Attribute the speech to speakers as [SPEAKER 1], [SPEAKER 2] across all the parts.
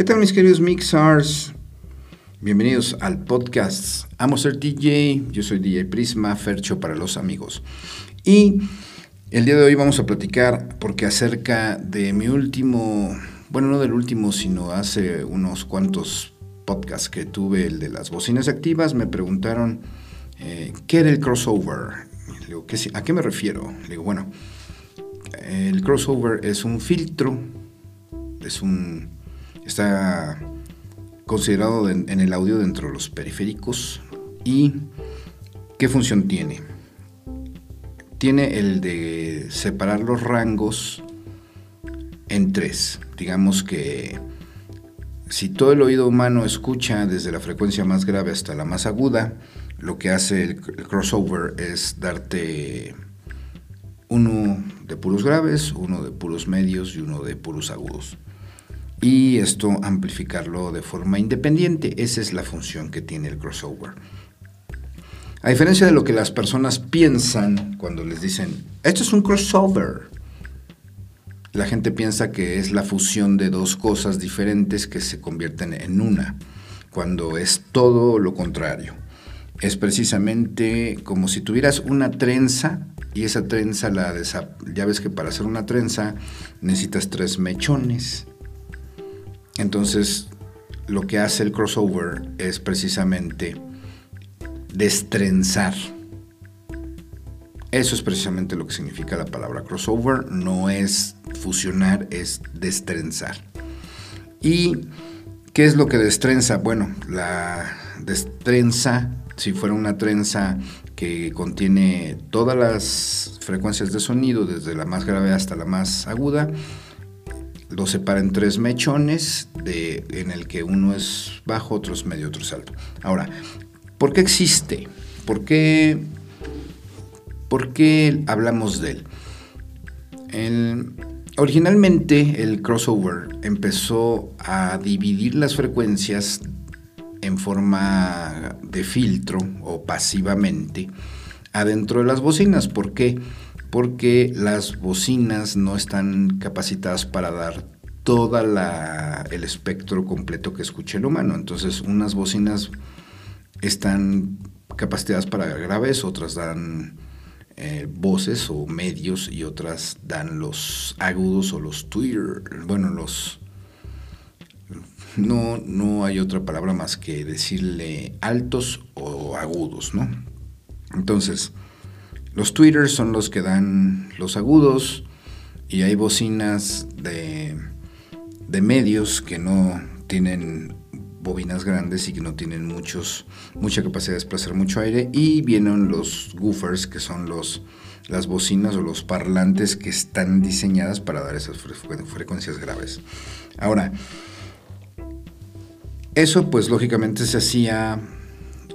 [SPEAKER 1] ¿Qué tal mis queridos Mixars? Bienvenidos al podcast Amo ser DJ, yo soy DJ Prisma, Fercho para los amigos. Y el día de hoy vamos a platicar porque acerca de mi último, bueno no del último, sino hace unos cuantos podcasts que tuve, el de las bocinas activas, me preguntaron eh, qué era el crossover. digo, ¿a qué me refiero? Le digo, bueno, el crossover es un filtro, es un Está considerado en, el audio dentro de los periféricos. ¿Y qué función tiene? Tiene el de separar los rangos en tres. Digamos que si todo el oído humano escucha desde la frecuencia más grave hasta la más aguda, lo que hace el, crossover es darte uno de puros graves, uno de puros medios y uno de puros agudos y esto amplificarlo de forma independiente. Esa es la función que tiene el crossover. A diferencia de lo que las personas piensan cuando les dicen, esto es un crossover, la gente piensa que es la fusión de dos cosas diferentes que se convierten en una, cuando es todo lo contrario. Es precisamente como si tuvieras una trenza y esa trenza la ya ves que para hacer una trenza necesitas tres mechones entonces, lo que hace el crossover es precisamente destrenzar. Eso es precisamente lo que significa la palabra crossover. No es fusionar, es destrenzar. ¿Y qué es lo que destrenza? Bueno, la destrenza, si fuera una trenza que contiene todas las frecuencias de sonido, desde la más grave hasta la más aguda, lo separa en tres mechones, en el que uno es bajo, otro es medio, otro es alto. Ahora, ¿por qué existe? ¿Por qué, por qué hablamos de él? originalmente el crossover empezó a dividir las frecuencias en forma de filtro o pasivamente adentro de las bocinas. ¿Por qué? porque las bocinas no están capacitadas para dar todo el espectro completo que escucha el humano. Entonces, unas bocinas están capacitadas para graves, otras dan eh, voces o medios y otras dan los agudos o los Twitter, bueno, los... No, no hay otra palabra más que decirle altos o agudos, ¿no? Entonces, los tweeters son los que dan los agudos y hay bocinas de, de medios que no tienen bobinas grandes y que no tienen muchos, mucha capacidad de desplazar mucho aire. Y vienen los goofers, que son los, las bocinas o los parlantes que están diseñadas para dar esas frecuencias graves. Ahora, eso pues lógicamente se hacía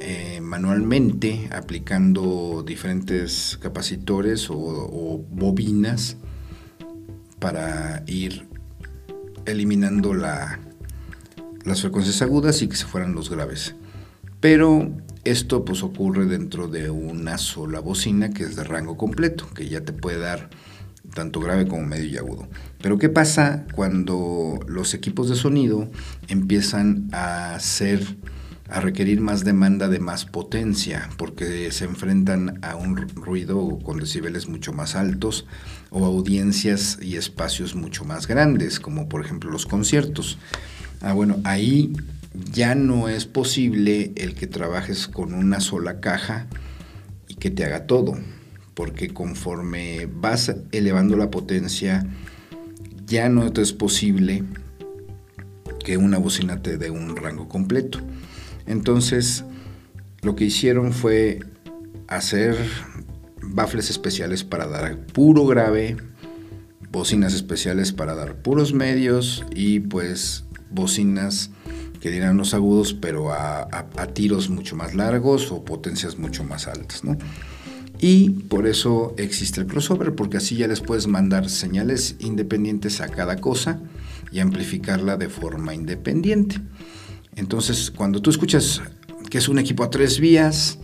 [SPEAKER 1] eh, manualmente aplicando diferentes capacitores o, bobinas para ir eliminando la, las frecuencias agudas y que se fueran los graves. Pero esto pues ocurre dentro de una sola bocina que es de rango completo, que ya te puede dar tanto grave como medio y agudo. Pero ¿qué pasa cuando los equipos de sonido empiezan a ser a requerir más demanda de más potencia, porque se enfrentan a un ruido con decibeles mucho más altos o audiencias y espacios mucho más grandes, como por ejemplo los conciertos. Ah, bueno, ahí ya no es posible el que trabajes con una sola caja y que te haga todo, porque conforme vas elevando la potencia, ya no es posible que una bocina te dé un rango completo. Entonces, lo que hicieron fue hacer baffles especiales para dar puro grave, bocinas especiales para dar puros medios y pues bocinas que dieran los agudos pero a, tiros mucho más largos o potencias mucho más altas, Y por eso existe el crossover, porque así ya les puedes mandar señales independientes a cada cosa y amplificarla de forma independiente. Entonces, cuando tú escuchas que es un equipo a tres vías,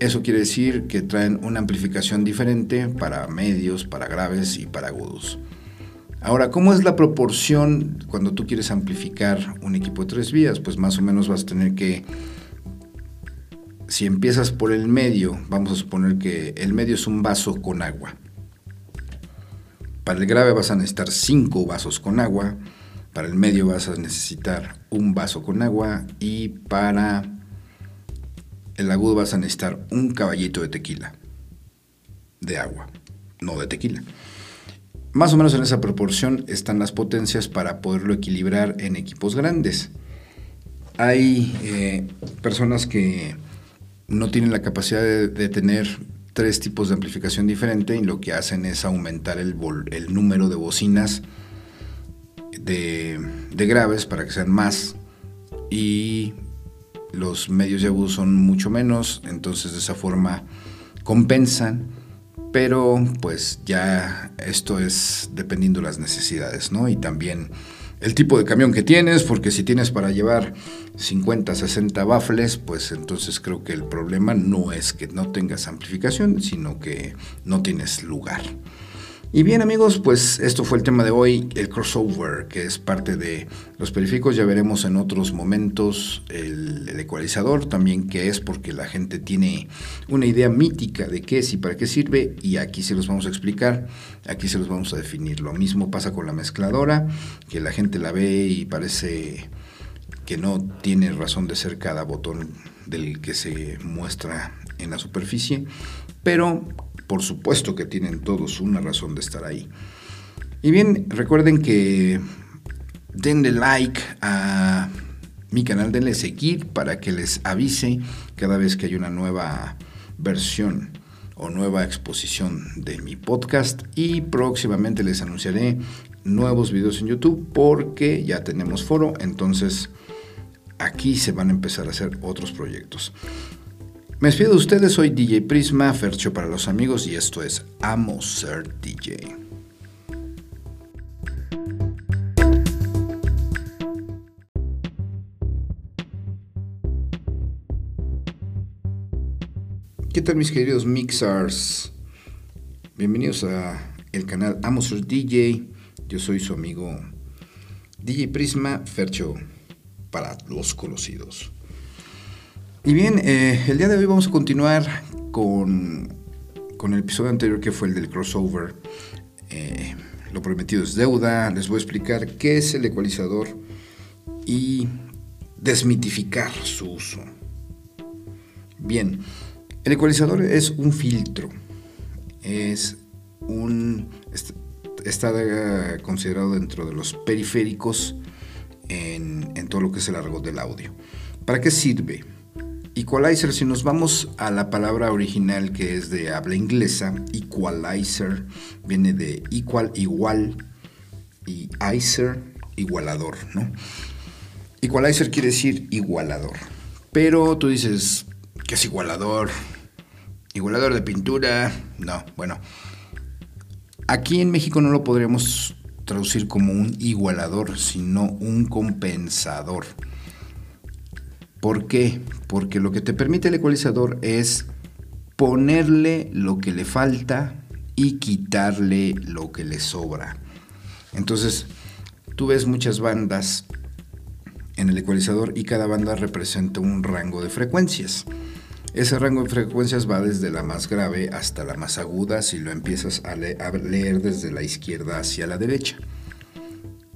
[SPEAKER 1] eso quiere decir que traen una amplificación diferente para medios, para graves y para agudos. Ahora, ¿cómo es la proporción cuando tú quieres amplificar un equipo de tres vías? Pues más o menos vas a tener que, si empiezas por el medio, vamos a suponer que el medio es un vaso con agua. Para el grave vas a necesitar cinco vasos con agua, para el medio vas a necesitar un vaso con agua y para el agudo vas a necesitar un caballito de tequila, de agua, no de tequila. Más o menos en esa proporción están las potencias para poderlo equilibrar en equipos grandes. Hay eh, personas que no tienen la capacidad de, tener tres tipos de amplificación diferente y lo que hacen es aumentar el, el número de bocinas de, graves para que sean más y los medios de agudos son mucho menos, entonces de esa forma compensan pero pues ya esto es dependiendo de las necesidades, ¿no? Y también el tipo de camión que tienes, porque si tienes para llevar 50, 60 baffles, pues entonces creo que el problema no es que no tengas amplificación, sino que no tienes lugar. Y bien amigos, pues esto fue el tema de hoy, el crossover, que es parte de los periféricos. Ya veremos en otros momentos el, ecualizador, también qué es, porque la gente tiene una idea mítica de qué es y para qué sirve, y aquí se los vamos a explicar, aquí se los vamos a definir. Lo mismo pasa con la mezcladora, que la gente la ve y parece que no tiene razón de ser cada botón del que se muestra en la superficie, pero por supuesto que tienen todos una razón de estar ahí. Y bien, recuerden que denle like a mi canal, denle seguir para que les avise cada vez que hay una nueva versión o nueva exposición de mi podcast y próximamente les anunciaré nuevos videos en YouTube porque ya tenemos foro, entonces aquí se van a empezar a hacer otros proyectos. Me despido de ustedes, soy DJ Prisma, Fercho para los amigos y esto es Amo Ser DJ. ¿Qué tal mis queridos mixers? Bienvenidos a el canal Amo Ser DJ. Yo soy su amigo DJ Prisma, Fercho para los conocidos. Y bien, eh, el día de hoy vamos a continuar con, con, el episodio anterior que fue el del crossover. Eh, lo prometido es deuda. Les voy a explicar qué es el ecualizador y desmitificar su uso. Bien, el ecualizador es un filtro. Es un. Está considerado dentro de los periféricos en, en todo lo que es el argot del audio. ¿Para qué sirve? Equalizer, si nos vamos a la palabra original que es de habla inglesa, equalizer viene de equal, igual, y icer, igualador, ¿no? Equalizer quiere decir igualador. Pero tú dices, ¿qué es igualador? Igualador de pintura. No, bueno. Aquí en México no lo podríamos traducir como un igualador, sino un compensador. ¿Por qué? Porque lo que te permite el ecualizador es ponerle lo que le falta y quitarle lo que le sobra. Entonces, tú ves muchas bandas en el ecualizador y cada banda representa un rango de frecuencias. Ese rango de frecuencias va desde la más grave hasta la más aguda si lo empiezas a, leer desde la izquierda hacia la derecha.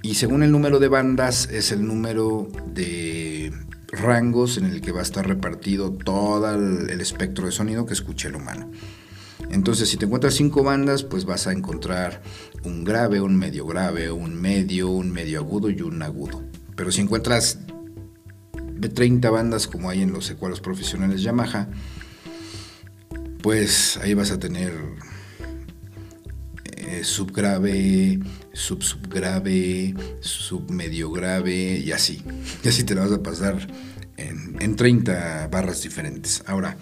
[SPEAKER 1] Y según el número de bandas es el número de rangos en el que va a estar repartido todo el, espectro de sonido que escuche el humano. Entonces, si te encuentras cinco bandas, pues vas a encontrar un grave, un medio grave, un medio, un medio agudo y un agudo. Pero si encuentras de 30 bandas como hay en los ecualos profesionales Yamaha, pues ahí vas a tener eh, subgrave, sub subgrave, sub medio grave y así. Y así te la vas a pasar en, en 30 barras diferentes. Ahora,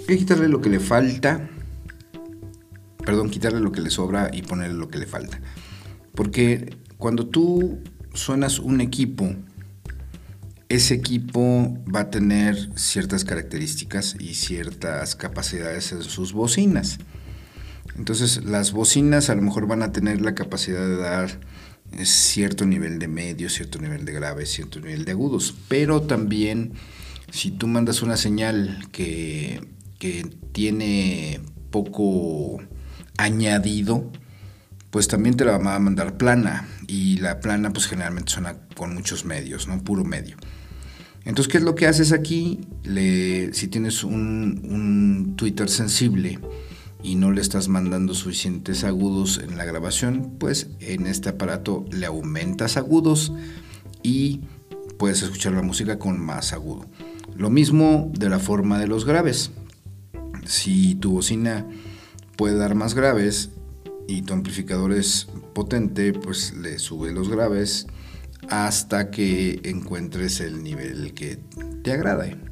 [SPEAKER 1] hay que quitarle lo que le falta. Perdón, quitarle lo que le sobra y ponerle lo que le falta. Porque cuando tú suenas un equipo, ese equipo va a tener ciertas características y ciertas capacidades en sus bocinas. Entonces las bocinas a lo mejor van a tener la capacidad de dar eh, cierto nivel de medio, cierto nivel de grave, cierto nivel de agudos, pero también si tú mandas una señal que, que tiene poco añadido, pues también te la va a mandar plana. Y la plana pues generalmente suena con muchos medios, ¿no? Puro medio. Entonces, ¿qué es lo que haces aquí? Si tienes un Twitter sensible y no le estás mandando suficientes agudos en la grabación, pues en este aparato le aumentas agudos y puedes escuchar la música con más agudo. Lo mismo de la forma de los graves. Si tu bocina puede dar más graves y tu amplificador es potente, pues le sube los graves hasta que encuentres el nivel que te agrade.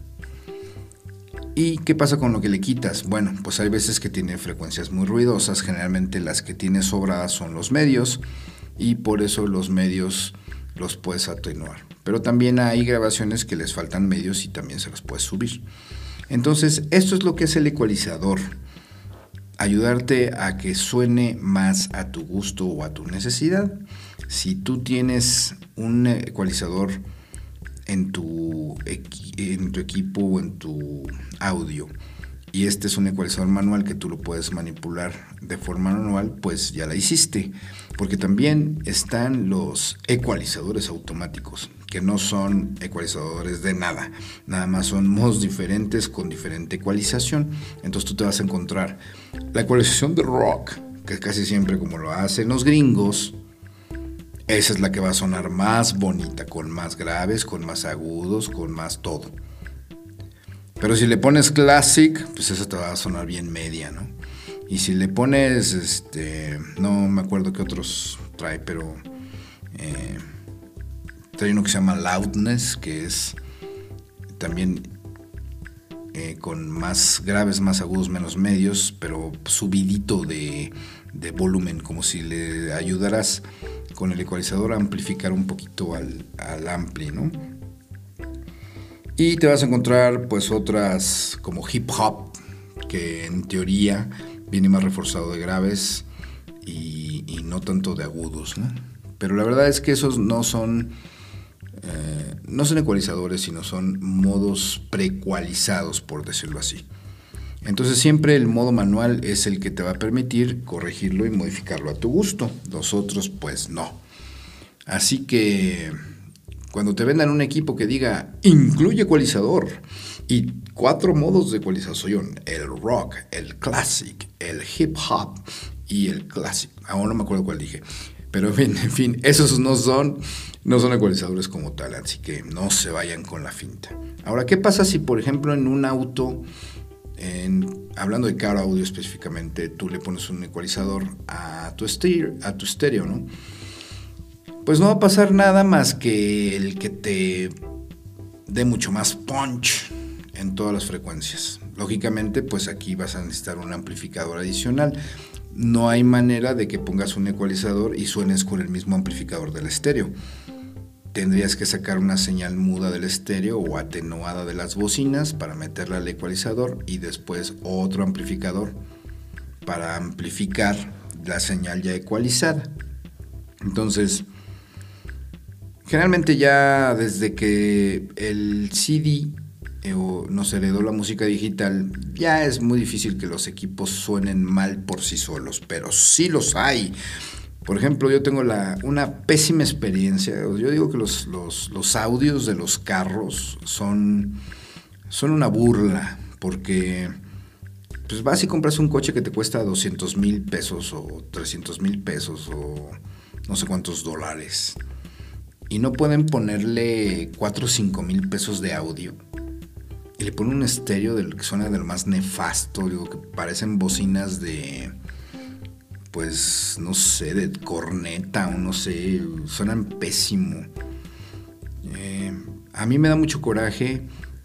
[SPEAKER 1] ¿Y qué pasa con lo que le quitas? Bueno, pues hay veces que tiene frecuencias muy ruidosas, generalmente las que tiene sobradas son los medios y por eso los medios los puedes atenuar. Pero también hay grabaciones que les faltan medios y también se los puedes subir. Entonces, esto es lo que es el ecualizador ayudarte a que suene más a tu gusto o a tu necesidad. Si tú tienes un ecualizador en tu, equipo o en tu audio y este es un ecualizador manual que tú lo puedes manipular de forma manual, pues ya la hiciste. Porque también están los ecualizadores automáticos que no son ecualizadores de nada, nada más son modos diferentes con diferente ecualización. Entonces tú te vas a encontrar la ecualización de rock, que casi siempre como lo hacen los gringos, esa es la que va a sonar más bonita, con más graves, con más agudos, con más todo. Pero si le pones classic, pues esa te va a sonar bien media, ¿no? Y si le pones, este, no me acuerdo qué otros trae, pero eh, hay uno que se llama Loudness, que es también eh, con más graves, más agudos, menos medios, pero subidito de, volumen, como si le ayudaras con el ecualizador amplificar un poquito al, al ampli, ¿no? Y te vas a encontrar pues otras como hip hop, que en teoría viene más reforzado de graves y, y no tanto de agudos, ¿no? Pero la verdad es que esos no son eh, no son ecualizadores, sino son modos precualizados, por decirlo así. Entonces siempre el modo manual es el que te va a permitir corregirlo y modificarlo a tu gusto. Los otros pues no. Así que cuando te vendan un equipo que diga incluye ecualizador y cuatro modos de ecualización, el rock, el classic, el hip hop y el classic. Aún no me acuerdo cuál dije. Pero en fin, en fin, esos no son no son ecualizadores como tal, así que no se vayan con la finta. Ahora, ¿qué pasa si, por ejemplo, en un auto, hablando de car audio específicamente, tú le pones un ecualizador a tu, estéreo, a tu estéreo, ¿no? Pues no va a pasar nada más que el que te dé mucho más punch en todas las frecuencias. Lógicamente, pues aquí vas a necesitar un amplificador adicional no hay manera de que pongas un ecualizador y suenes con el mismo amplificador del estéreo. Tendrías que sacar una señal muda del estéreo o atenuada de las bocinas para meterla al ecualizador y después otro amplificador para amplificar la señal ya ecualizada. Entonces, generalmente ya desde que el CD eh, o nos heredó la música digital, ya es muy difícil que los equipos suenen mal por sí solos, pero sí los hay. Por ejemplo, yo tengo una pésima experiencia. Yo digo que los, audios de los carros son, una burla, porque pues vas y compras un coche que te cuesta 200 mil pesos o 300 mil pesos o no sé cuántos dólares. Y no pueden ponerle 4 o 5 mil pesos de audio y le pone un estéreo del que suena del más nefasto, digo que parecen bocinas de pues no sé, de corneta o no sé, suenan pésimo. Eh, a mí me da mucho coraje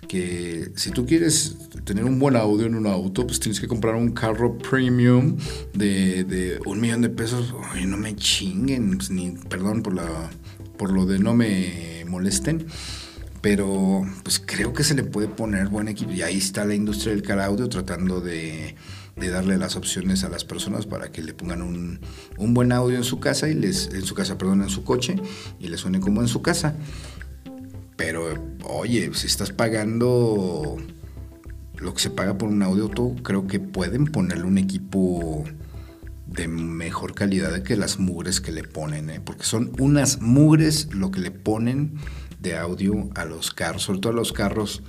[SPEAKER 1] que si tú quieres tener un buen audio en un auto, pues tienes que comprar un carro premium de, un millón de pesos. Ay, no me chinguen, pues, ni perdón por la por lo de no me molesten pero pues creo que se le puede poner buen equipo y ahí está la industria del car audio tratando de, de darle las opciones a las personas para que le pongan un, un, buen audio en su casa y les, en su casa, perdón, en su coche y le suene como en su casa. Pero, oye, si estás pagando lo que se paga por un audio, tú creo que pueden ponerle un equipo de mejor calidad que las mugres que le ponen, ¿eh? porque son unas mugres lo que le ponen de audio a los carros, sobre todo a los carros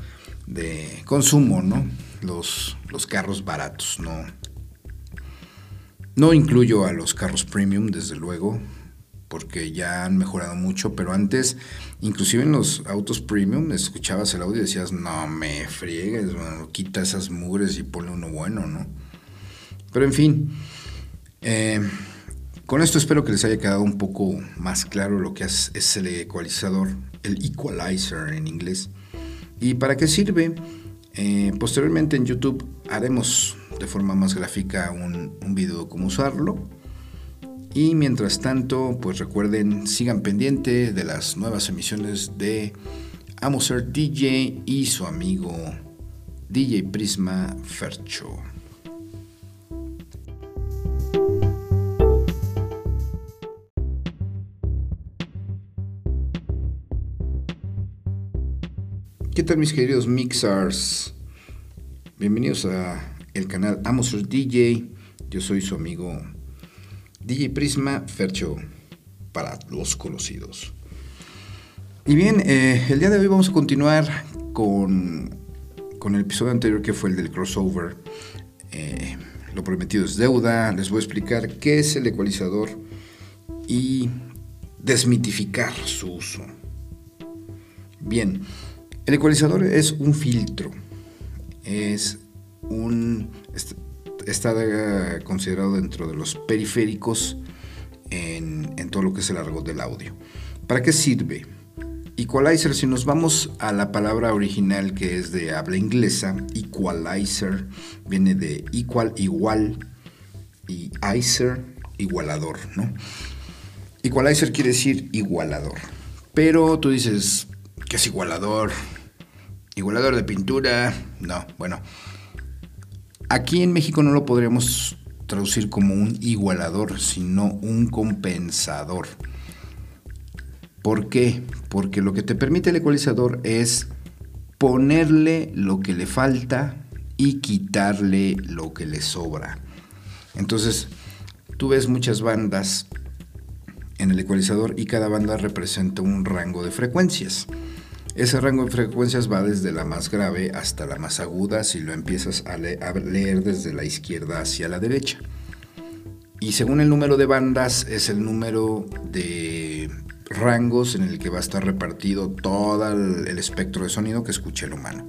[SPEAKER 1] de consumo, ¿no? Los, los carros baratos, ¿no? No incluyo a los carros premium, desde luego, porque ya han mejorado mucho, pero antes, inclusive en los autos premium, escuchabas el audio y decías, no me friegues, quita esas mugres y ponle uno bueno, ¿no? Pero en fin, eh, con esto espero que les haya quedado un poco más claro lo que es, es el ecualizador, el equalizer en inglés. ¿Y para qué sirve? Eh, posteriormente en YouTube haremos de forma más gráfica un, video de cómo usarlo. Y mientras tanto, pues recuerden, sigan pendiente de las nuevas emisiones de Amo Ser DJ y su amigo DJ Prisma Fercho. ¿Qué tal mis queridos mixers? Bienvenidos a el canal Amos DJ. Yo soy su amigo DJ Prisma Fercho para los conocidos. Y bien, eh, el día de hoy vamos a continuar con, con, el episodio anterior que fue el del crossover. Eh, lo prometido es deuda. Les voy a explicar qué es el ecualizador y desmitificar su uso. Bien, el ecualizador es un filtro. Es un. Está considerado dentro de los periféricos en, todo lo que es el argot del audio. ¿Para qué sirve? Equalizer, si nos vamos a la palabra original que es de habla inglesa, equalizer viene de equal, igual, y icer, igualador, ¿no? Equalizer quiere decir igualador. Pero tú dices, ¿qué es igualador? Igualador de pintura, no, bueno. Aquí en México no lo podríamos traducir como un igualador, sino un compensador. ¿Por qué? Porque lo que te permite el ecualizador es ponerle lo que le falta y quitarle lo que le sobra. Entonces, tú ves muchas bandas en el ecualizador y cada banda representa un rango de frecuencias. Ese rango de frecuencias va desde la más grave hasta la más aguda si lo empiezas a, leer desde la izquierda hacia la derecha. Y según el número de bandas es el número de rangos en el que va a estar repartido todo el, espectro de sonido que escucha el humano.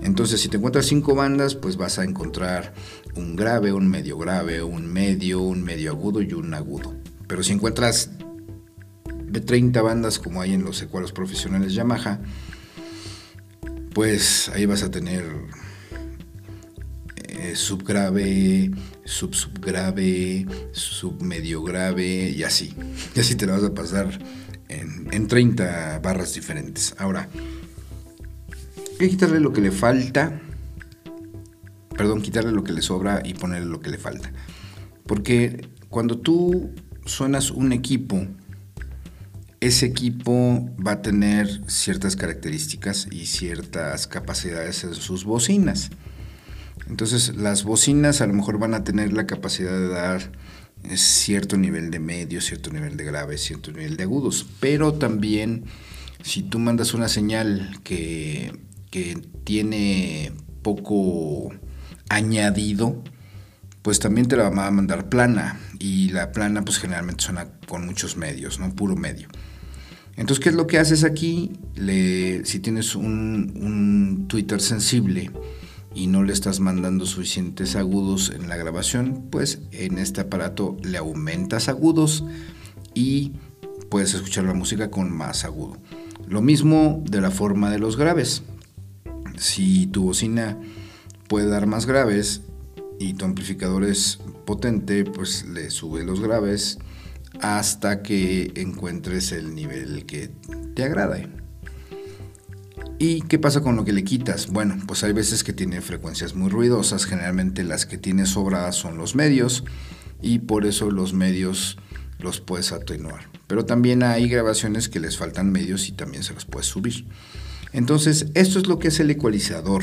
[SPEAKER 1] Entonces, si te encuentras cinco bandas, pues vas a encontrar un grave, un medio grave, un medio, un medio agudo y un agudo. Pero si encuentras de 30 bandas como hay en los ecualos profesionales Yamaha, pues ahí vas a tener eh, subgrave, sub subgrave, sub medio grave y así. Y así te lo vas a pasar en, en 30 barras diferentes. Ahora, hay que quitarle lo que le falta, perdón, quitarle lo que le sobra y ponerle lo que le falta. Porque cuando tú suenas un equipo ese equipo va a tener ciertas características y ciertas capacidades en sus bocinas. Entonces las bocinas a lo mejor van a tener la capacidad de dar eh, cierto nivel de medio, cierto nivel de grave, cierto nivel de agudos. Pero también si tú mandas una señal que, que tiene poco añadido, pues también te la va a mandar plana. Y la plana pues generalmente suena con muchos medios, ¿no? Puro medio. Entonces, ¿qué es lo que haces aquí? si tienes un, Twitter sensible y no le estás mandando suficientes agudos en la grabación, pues en este aparato le aumentas agudos y puedes escuchar la música con más agudo. Lo mismo de la forma de los graves. Si tu bocina puede dar más graves y tu amplificador es potente, pues le sube los graves hasta que encuentres el nivel que te agrade. ¿Y qué pasa con lo que le quitas? Bueno, pues hay veces que tiene frecuencias muy ruidosas, generalmente las que tiene sobradas son los medios y por eso los medios los puedes atenuar. Pero también hay grabaciones que les faltan medios y también se los puedes subir. Entonces, esto es lo que es el ecualizador.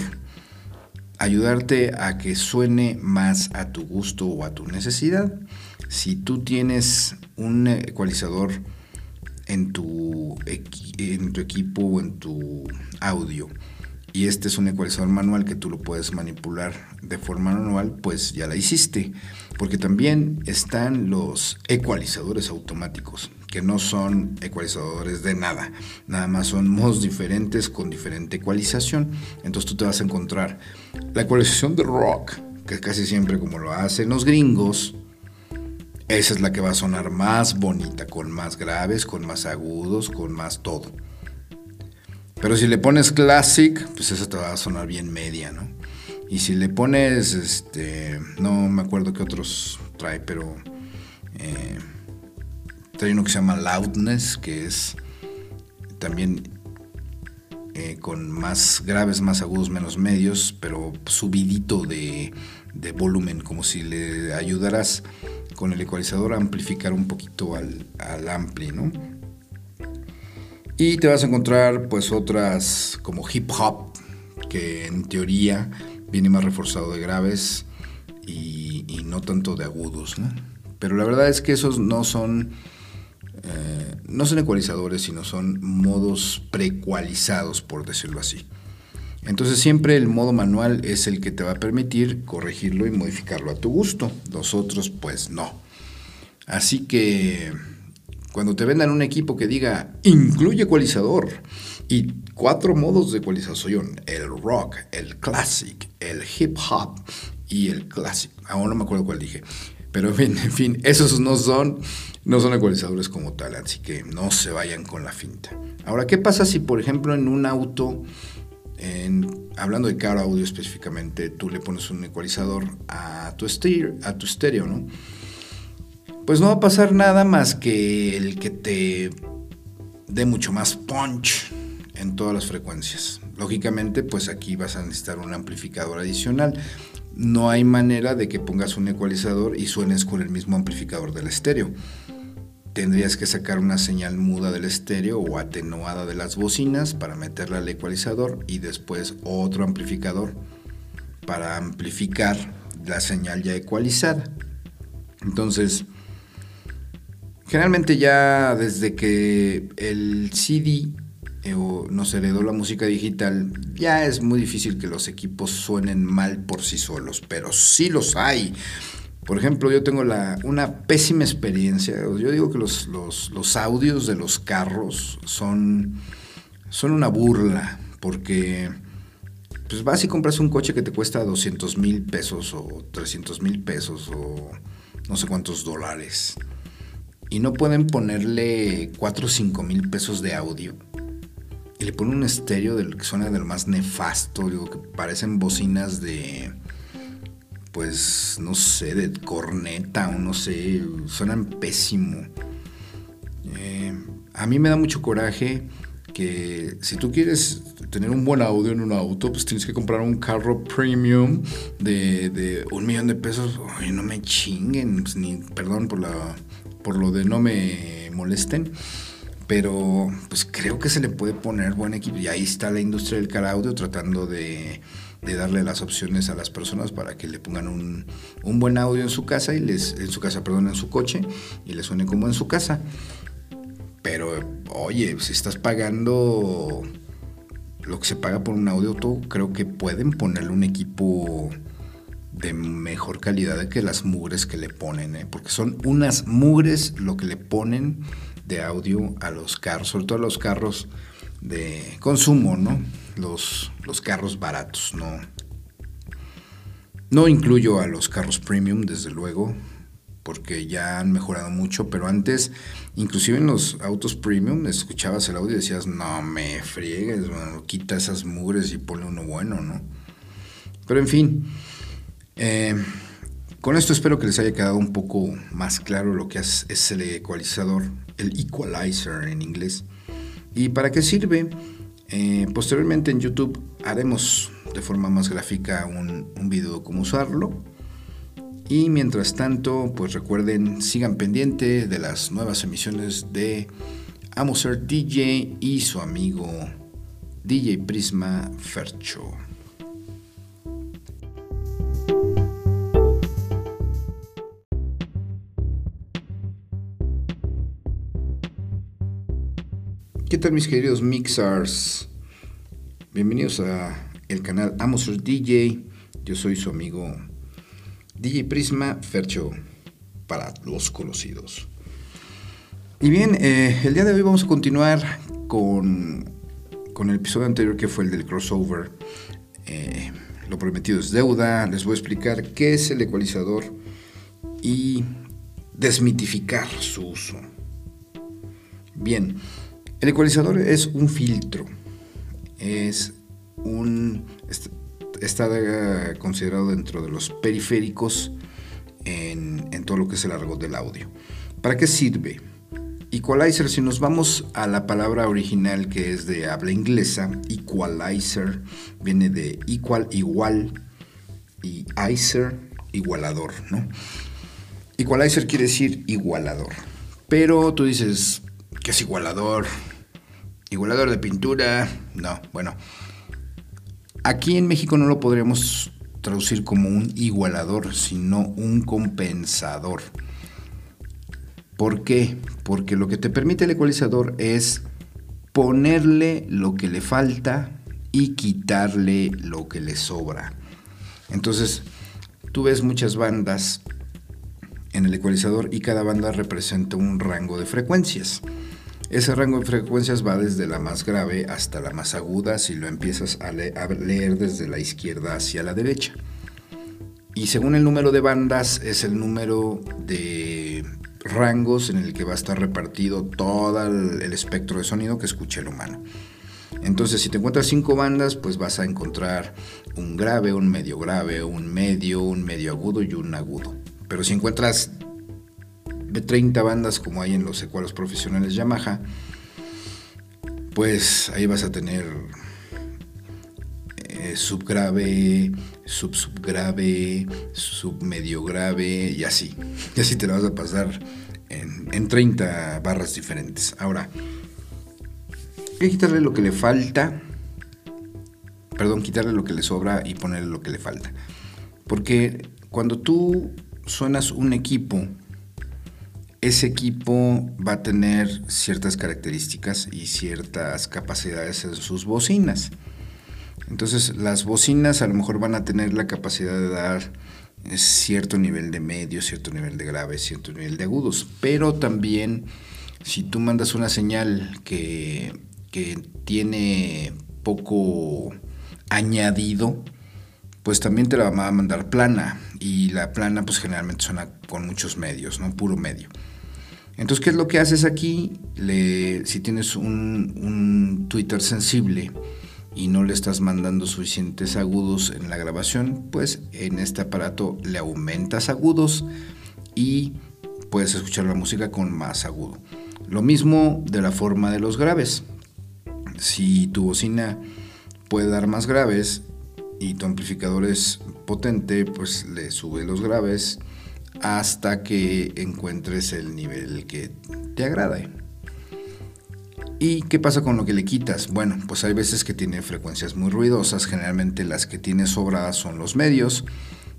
[SPEAKER 1] Ayudarte a que suene más a tu gusto o a tu necesidad. Si tú tienes un ecualizador en tu, en tu equipo o en tu audio y este es un ecualizador manual que tú lo puedes manipular de forma manual, pues ya la hiciste. Porque también están los ecualizadores automáticos, que no son ecualizadores de nada, nada más son modos diferentes con diferente ecualización. Entonces tú te vas a encontrar la ecualización de rock, que casi siempre como lo hacen los gringos, esa es la que va a sonar más bonita, con más graves, con más agudos, con más todo. Pero si le pones classic, pues esa te va a sonar bien media, ¿no? Y si le pones, este, no me acuerdo qué otros trae, pero eh, trae uno que se llama loudness, que es también eh, con más graves, más agudos, menos medios, pero subidito de, de volumen, como si le ayudaras con el ecualizador amplificar un poquito al, al ampli, ¿no? Y te vas a encontrar pues otras como hip hop, que en teoría viene más reforzado de graves y, no tanto de agudos, ¿no? Pero la verdad es que esos no son, eh, no son ecualizadores, sino son modos precualizados, por decirlo así. Entonces siempre el modo manual es el que te va a permitir corregirlo y modificarlo a tu gusto. Los otros pues no. Así que cuando te vendan un equipo que diga incluye ecualizador y cuatro modos de ecualización, el rock, el classic, el hip hop y el classic. Aún no me acuerdo cuál dije. Pero en fin, esos no son, no son ecualizadores como tal, así que no se vayan con la finta. Ahora, ¿qué pasa si, por ejemplo, en un auto hablando de car audio específicamente, tú le pones un ecualizador a tu, estéreo, a tu estéreo, ¿no? Pues no va a pasar nada más que el que te dé mucho más punch en todas las frecuencias. Lógicamente, pues aquí vas a necesitar un amplificador adicional. No hay manera de que pongas un ecualizador y suenes con el mismo amplificador del estéreo tendrías que sacar una señal muda del estéreo o atenuada de las bocinas para meterla al ecualizador y después otro amplificador para amplificar la señal ya ecualizada. Entonces, generalmente ya desde que el CD eh, nos heredó la música digital, ya es muy difícil que los equipos suenen mal por sí solos, pero sí los hay. Por ejemplo, yo tengo una pésima experiencia. Yo digo que los, audios de los carros son, son una burla, porque pues vas y compras un coche que te cuesta 200 mil pesos o 300 mil pesos o no sé cuántos dólares. Y no pueden ponerle 4 o 5 mil pesos de audio. Y le ponen un estéreo del que suena del más nefasto, digo que parecen bocinas de pues, no sé, de corneta o no sé, suenan pésimo. Eh, a mí me da mucho coraje que si tú quieres tener un buen audio en un auto, pues tienes que comprar un carro premium de, un millón de pesos. No me chinguen, pues, ni perdón por, la, por lo de no me molesten. Pero pues creo que se le puede poner buen equipo. Y ahí está la industria del car audio tratando de de darle las opciones a las personas para que le pongan un, buen audio en su casa y les, en su casa, perdón, en su coche y le suene como en su casa. Pero, oye, si estás pagando lo que se paga por un audio, tú creo que pueden ponerle un equipo de mejor calidad que las mugres que le ponen, ¿eh? porque son unas mugres lo que le ponen de audio a los carros, sobre todo a los carros de consumo, ¿no? Los, los carros baratos, no. No incluyo a los carros premium, desde luego, porque ya han mejorado mucho, pero antes, inclusive en los autos premium, escuchabas el audio y decías, no me friegues, quita esas mugres y ponle uno bueno, ¿no? Pero en fin, eh, con esto espero que les haya quedado un poco más claro lo que es, es el ecualizador, el equalizer en inglés. ¿Y para qué sirve? Eh, posteriormente en YouTube haremos de forma más gráfica un, video cómo usarlo. Y mientras tanto, pues recuerden, sigan pendiente de las nuevas emisiones de Amo Ser DJ y su amigo DJ Prisma Fercho. ¿Qué tal mis queridos mixers? Bienvenidos a el canal Amoser DJ. Yo soy su amigo DJ Prisma Fercho para los conocidos. Y bien, eh, el día de hoy vamos a continuar con, con, el episodio anterior que fue el del crossover. Eh, lo prometido es deuda. Les voy a explicar qué es el ecualizador y desmitificar su uso. Bien. El ecualizador es un filtro, es un está considerado dentro de los periféricos en, todo lo que es el argot del audio. ¿Para qué sirve? Equalizer, si nos vamos a la palabra original que es de habla inglesa, equalizer viene de equal, igual, y icer, igualador, ¿no? Equalizer quiere decir igualador. Pero tú dices, ¿qué es igualador? Igualador de pintura, no, bueno. Aquí en México no lo podríamos traducir como un igualador, sino un compensador. ¿Por qué? Porque lo que te permite el ecualizador es ponerle lo que le falta y quitarle lo que le sobra. Entonces, tú ves muchas bandas en el ecualizador y cada banda representa un rango de frecuencias. Ese rango de frecuencias va desde la más grave hasta la más aguda si lo empiezas a, leer desde la izquierda hacia la derecha. Y según el número de bandas es el número de rangos en el que va a estar repartido todo el, espectro de sonido que escuche el humano. Entonces, si te encuentras cinco bandas, pues vas a encontrar un grave, un medio grave, un medio, un medio agudo y un agudo. Pero si encuentras de 30 bandas como hay en los ecualos profesionales Yamaha, pues ahí vas a tener eh, subgrave, sub subgrave, submedio grave y así. Y así te la vas a pasar en, en 30 barras diferentes. Ahora, hay que quitarle lo que le falta, perdón, quitarle lo que le sobra y ponerle lo que le falta. Porque cuando tú suenas un equipo, ese equipo va a tener ciertas características y ciertas capacidades en sus bocinas. Entonces las bocinas a lo mejor van a tener la capacidad de dar eh, cierto nivel de medio, cierto nivel de grave, cierto nivel de agudos. Pero también si tú mandas una señal que, que tiene poco añadido, pues también te la va a mandar plana. Y la plana pues generalmente suena con muchos medios, ¿no? Puro medio. Entonces, ¿qué es lo que haces aquí? si tienes un, Twitter sensible y no le estás mandando suficientes agudos en la grabación, pues en este aparato le aumentas agudos y puedes escuchar la música con más agudo. Lo mismo de la forma de los graves. Si tu bocina puede dar más graves y tu amplificador es potente, pues le sube los graves hasta que encuentres el nivel que te agrade. ¿Y qué pasa con lo que le quitas? Bueno, pues hay veces que tiene frecuencias muy ruidosas, generalmente las que tiene sobradas son los medios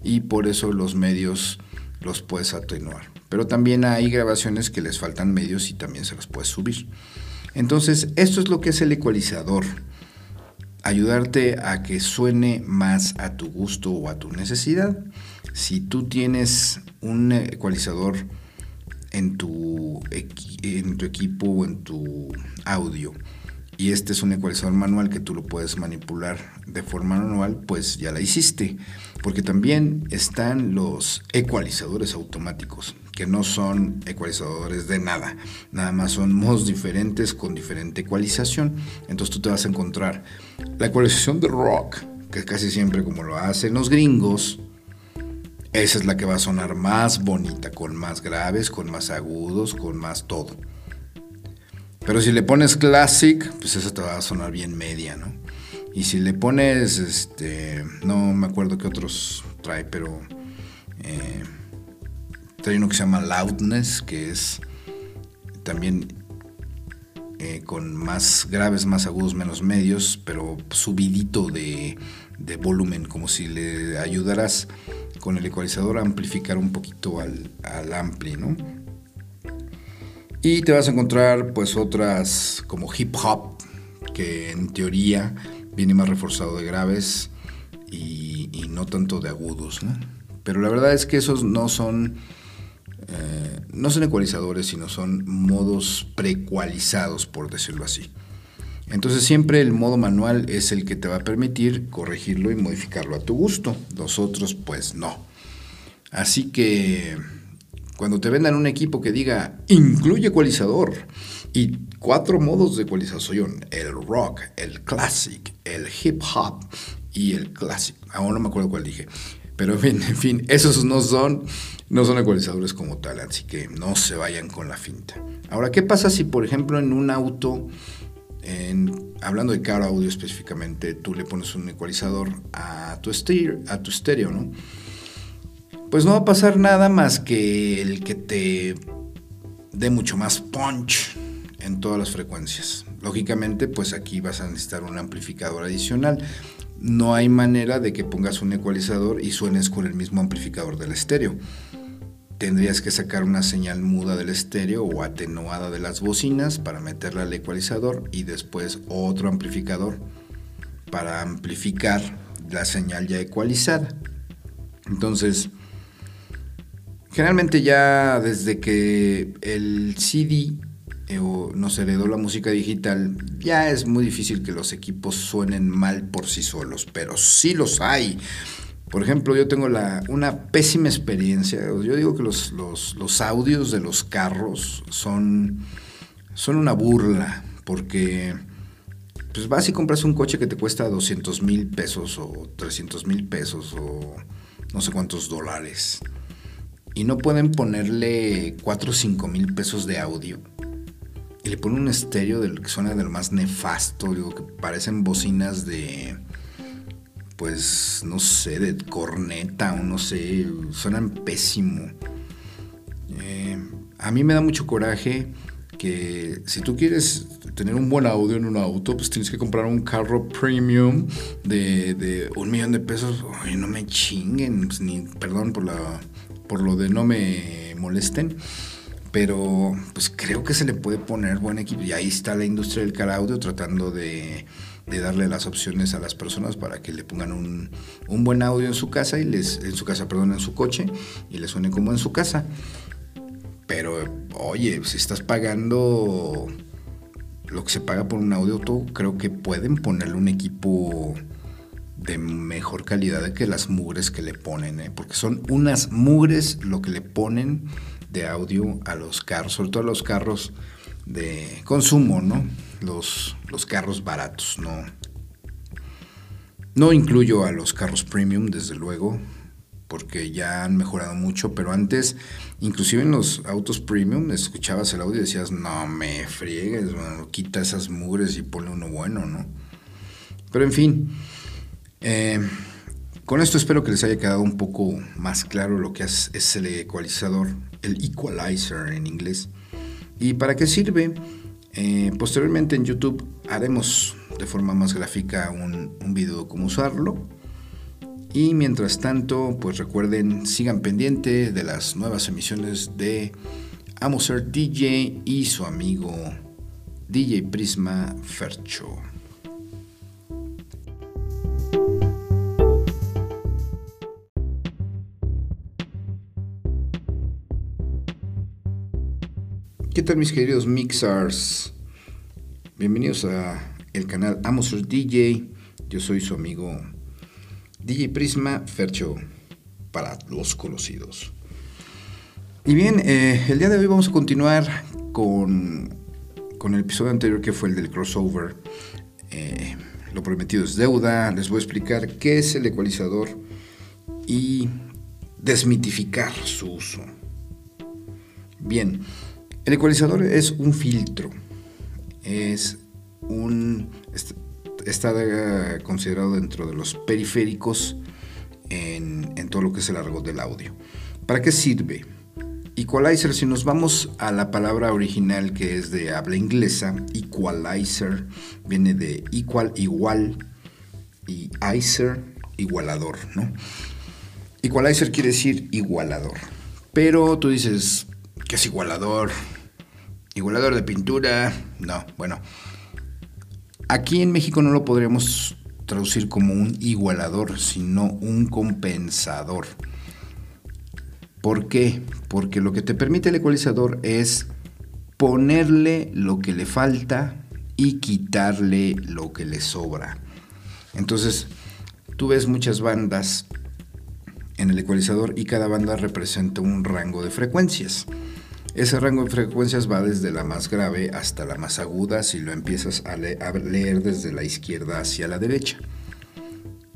[SPEAKER 1] y por eso los medios los puedes atenuar. Pero también hay grabaciones que les faltan medios y también se los puedes subir. Entonces, esto es lo que es el ecualizador. Ayudarte a que suene más a tu gusto o a tu necesidad. Si tú tienes un ecualizador en tu, en tu equipo o en tu audio y este es un ecualizador manual que tú lo puedes manipular de forma manual, pues ya la hiciste. Porque también están los ecualizadores automáticos, que no son ecualizadores de nada, nada más son modos diferentes con diferente ecualización. Entonces tú te vas a encontrar la ecualización de rock, que casi siempre como lo hacen los gringos, esa es la que va a sonar más bonita, con más graves, con más agudos, con más todo. Pero si le pones Classic, pues eso te va a sonar bien media, ¿no? Y si le pones, este, no me acuerdo qué otros trae, pero eh, trae uno que se llama Loudness, que es también eh, con más graves, más agudos, menos medios, pero subidito de, volumen, como si le ayudaras con el ecualizador a amplificar un poquito al, ampli, ¿no? Y te vas a encontrar pues otras como hip hop, que en teoría viene más reforzado de graves y, y no tanto de agudos, ¿no? Pero la verdad es que esos no son eh, no son ecualizadores, sino son modos precualizados, por decirlo así. Entonces siempre el modo manual es el que te va a permitir corregirlo y modificarlo a tu gusto. Los otros pues no. Así que cuando te vendan un equipo que diga incluye ecualizador y cuatro modos de ecualización, el rock, el classic, el hip hop y el classic. Aún no me acuerdo cuál dije. Pero en fin, esos no son, no son ecualizadores como tal, así que no se vayan con la finta. Ahora, ¿qué pasa si, por ejemplo, en un auto, hablando de car audio específicamente, tú le pones un ecualizador a tu, estéreo, a tu estéreo, ¿no? Pues no va a pasar nada más que el que te dé mucho más punch en todas las frecuencias. Lógicamente, pues aquí vas a necesitar un amplificador adicional no hay manera de que pongas un ecualizador y suenes con el mismo amplificador del estéreo. Tendrías que sacar una señal muda del estéreo o atenuada de las bocinas para meterla al ecualizador y después otro amplificador para amplificar la señal ya ecualizada. Entonces, generalmente ya desde que el CD eh, o nos heredó la música digital, ya es muy difícil que los equipos suenen mal por sí solos, pero sí los hay. Por ejemplo, yo tengo una pésima experiencia. Yo digo que los, audios de los carros son, una burla, porque pues vas y compras un coche que te cuesta 200 mil pesos o 300 mil pesos o no sé cuántos dólares. Y no pueden ponerle 4 o 5 mil pesos de audio y le pone un estéreo del que suena del más nefasto, digo, que parecen bocinas de, pues, no sé, de corneta o no sé, suenan pésimo. Eh, a mí me da mucho coraje que si tú quieres tener un buen audio en un auto, pues tienes que comprar un carro premium de, de un millón de pesos. Ay, no me chinguen, pues, ni, perdón por, la, por lo de no me molesten pero pues creo que se le puede poner buen equipo y ahí está la industria del car audio tratando de, darle las opciones a las personas para que le pongan un, buen audio en su casa y les en su casa perdón en su coche y le suene como en su casa pero oye si estás pagando lo que se paga por un audio tú creo que pueden ponerle un equipo de mejor calidad que las mugres que le ponen, ¿eh? porque son unas mugres lo que le ponen de audio a los carros, sobre todo a los carros de consumo, ¿no? Los, los carros baratos, no. No incluyo a los carros premium, desde luego, porque ya han mejorado mucho, pero antes, inclusive en los autos premium, escuchabas el audio y decías, no me friegues, quita esas mugres y ponle uno bueno, ¿no? Pero en fin, eh, con esto espero que les haya quedado un poco más claro lo que es, es el ecualizador el equalizer en inglés. ¿Y para qué sirve? Eh, posteriormente en YouTube haremos de forma más gráfica un, un video de cómo usarlo. Y mientras tanto, pues recuerden, sigan pendiente de las nuevas emisiones de Amo Ser DJ y su amigo DJ Prisma Fercho. ¿Qué tal mis queridos mixers? Bienvenidos a el canal Amos DJ. Yo soy su amigo DJ Prisma Fercho para los conocidos. Y bien, eh, el día de hoy vamos a continuar con, con el episodio anterior que fue el del crossover. Eh, lo prometido es deuda. Les voy a explicar qué es el ecualizador y desmitificar su uso. Bien, el ecualizador es un filtro, es un está considerado dentro de los periféricos en, todo lo que es el argot del audio. ¿Para qué sirve? Equalizer, si nos vamos a la palabra original que es de habla inglesa, equalizer viene de equal, igual, y icer, igualador, ¿no? Equalizer quiere decir igualador. Pero tú dices, ¿qué es igualador? Igualador de pintura. No, bueno. Aquí en México no lo podríamos traducir como un igualador, sino un compensador. ¿Por qué? Porque lo que te permite el ecualizador es ponerle lo que le falta y quitarle lo que le sobra. Entonces, tú ves muchas bandas en el ecualizador y cada banda representa un rango de frecuencias. Ese rango de frecuencias va desde la más grave hasta la más aguda si lo empiezas a, leer desde la izquierda hacia la derecha.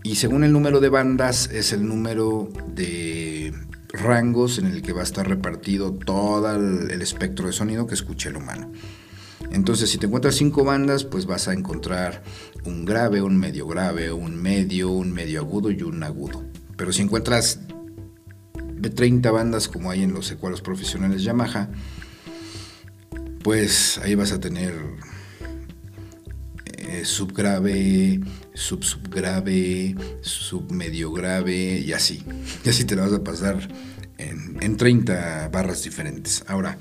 [SPEAKER 1] Y según el número de bandas es el número de rangos en el que va a estar repartido todo el, espectro de sonido que escuche el humano. Entonces, si te encuentras cinco bandas, pues vas a encontrar un grave, un medio grave, un medio, un medio agudo y un agudo. Pero si encuentras de 30 bandas como hay en los ecualos profesionales Yamaha, pues ahí vas a tener eh, subgrave, sub subgrave, submedio grave y así. Y así te lo vas a pasar en, en 30 barras diferentes. Ahora,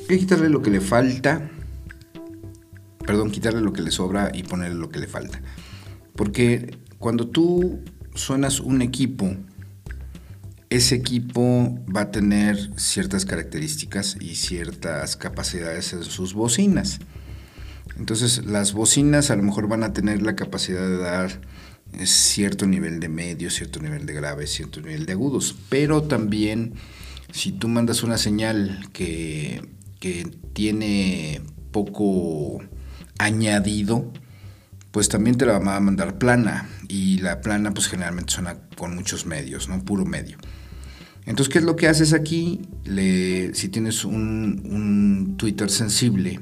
[SPEAKER 1] hay que quitarle lo que le falta, perdón, quitarle lo que le sobra y ponerle lo que le falta. Porque cuando tú suenas un equipo, ese equipo va a tener ciertas características y ciertas capacidades en sus bocinas. Entonces las bocinas a lo mejor van a tener la capacidad de dar eh, cierto nivel de medio, cierto nivel de grave, cierto nivel de agudos. Pero también si tú mandas una señal que, que tiene poco añadido, pues también te la va a mandar plana. Y la plana pues generalmente suena con muchos medios, ¿no? Puro medio. Entonces, ¿qué es lo que haces aquí? Si tienes un, un Twitter sensible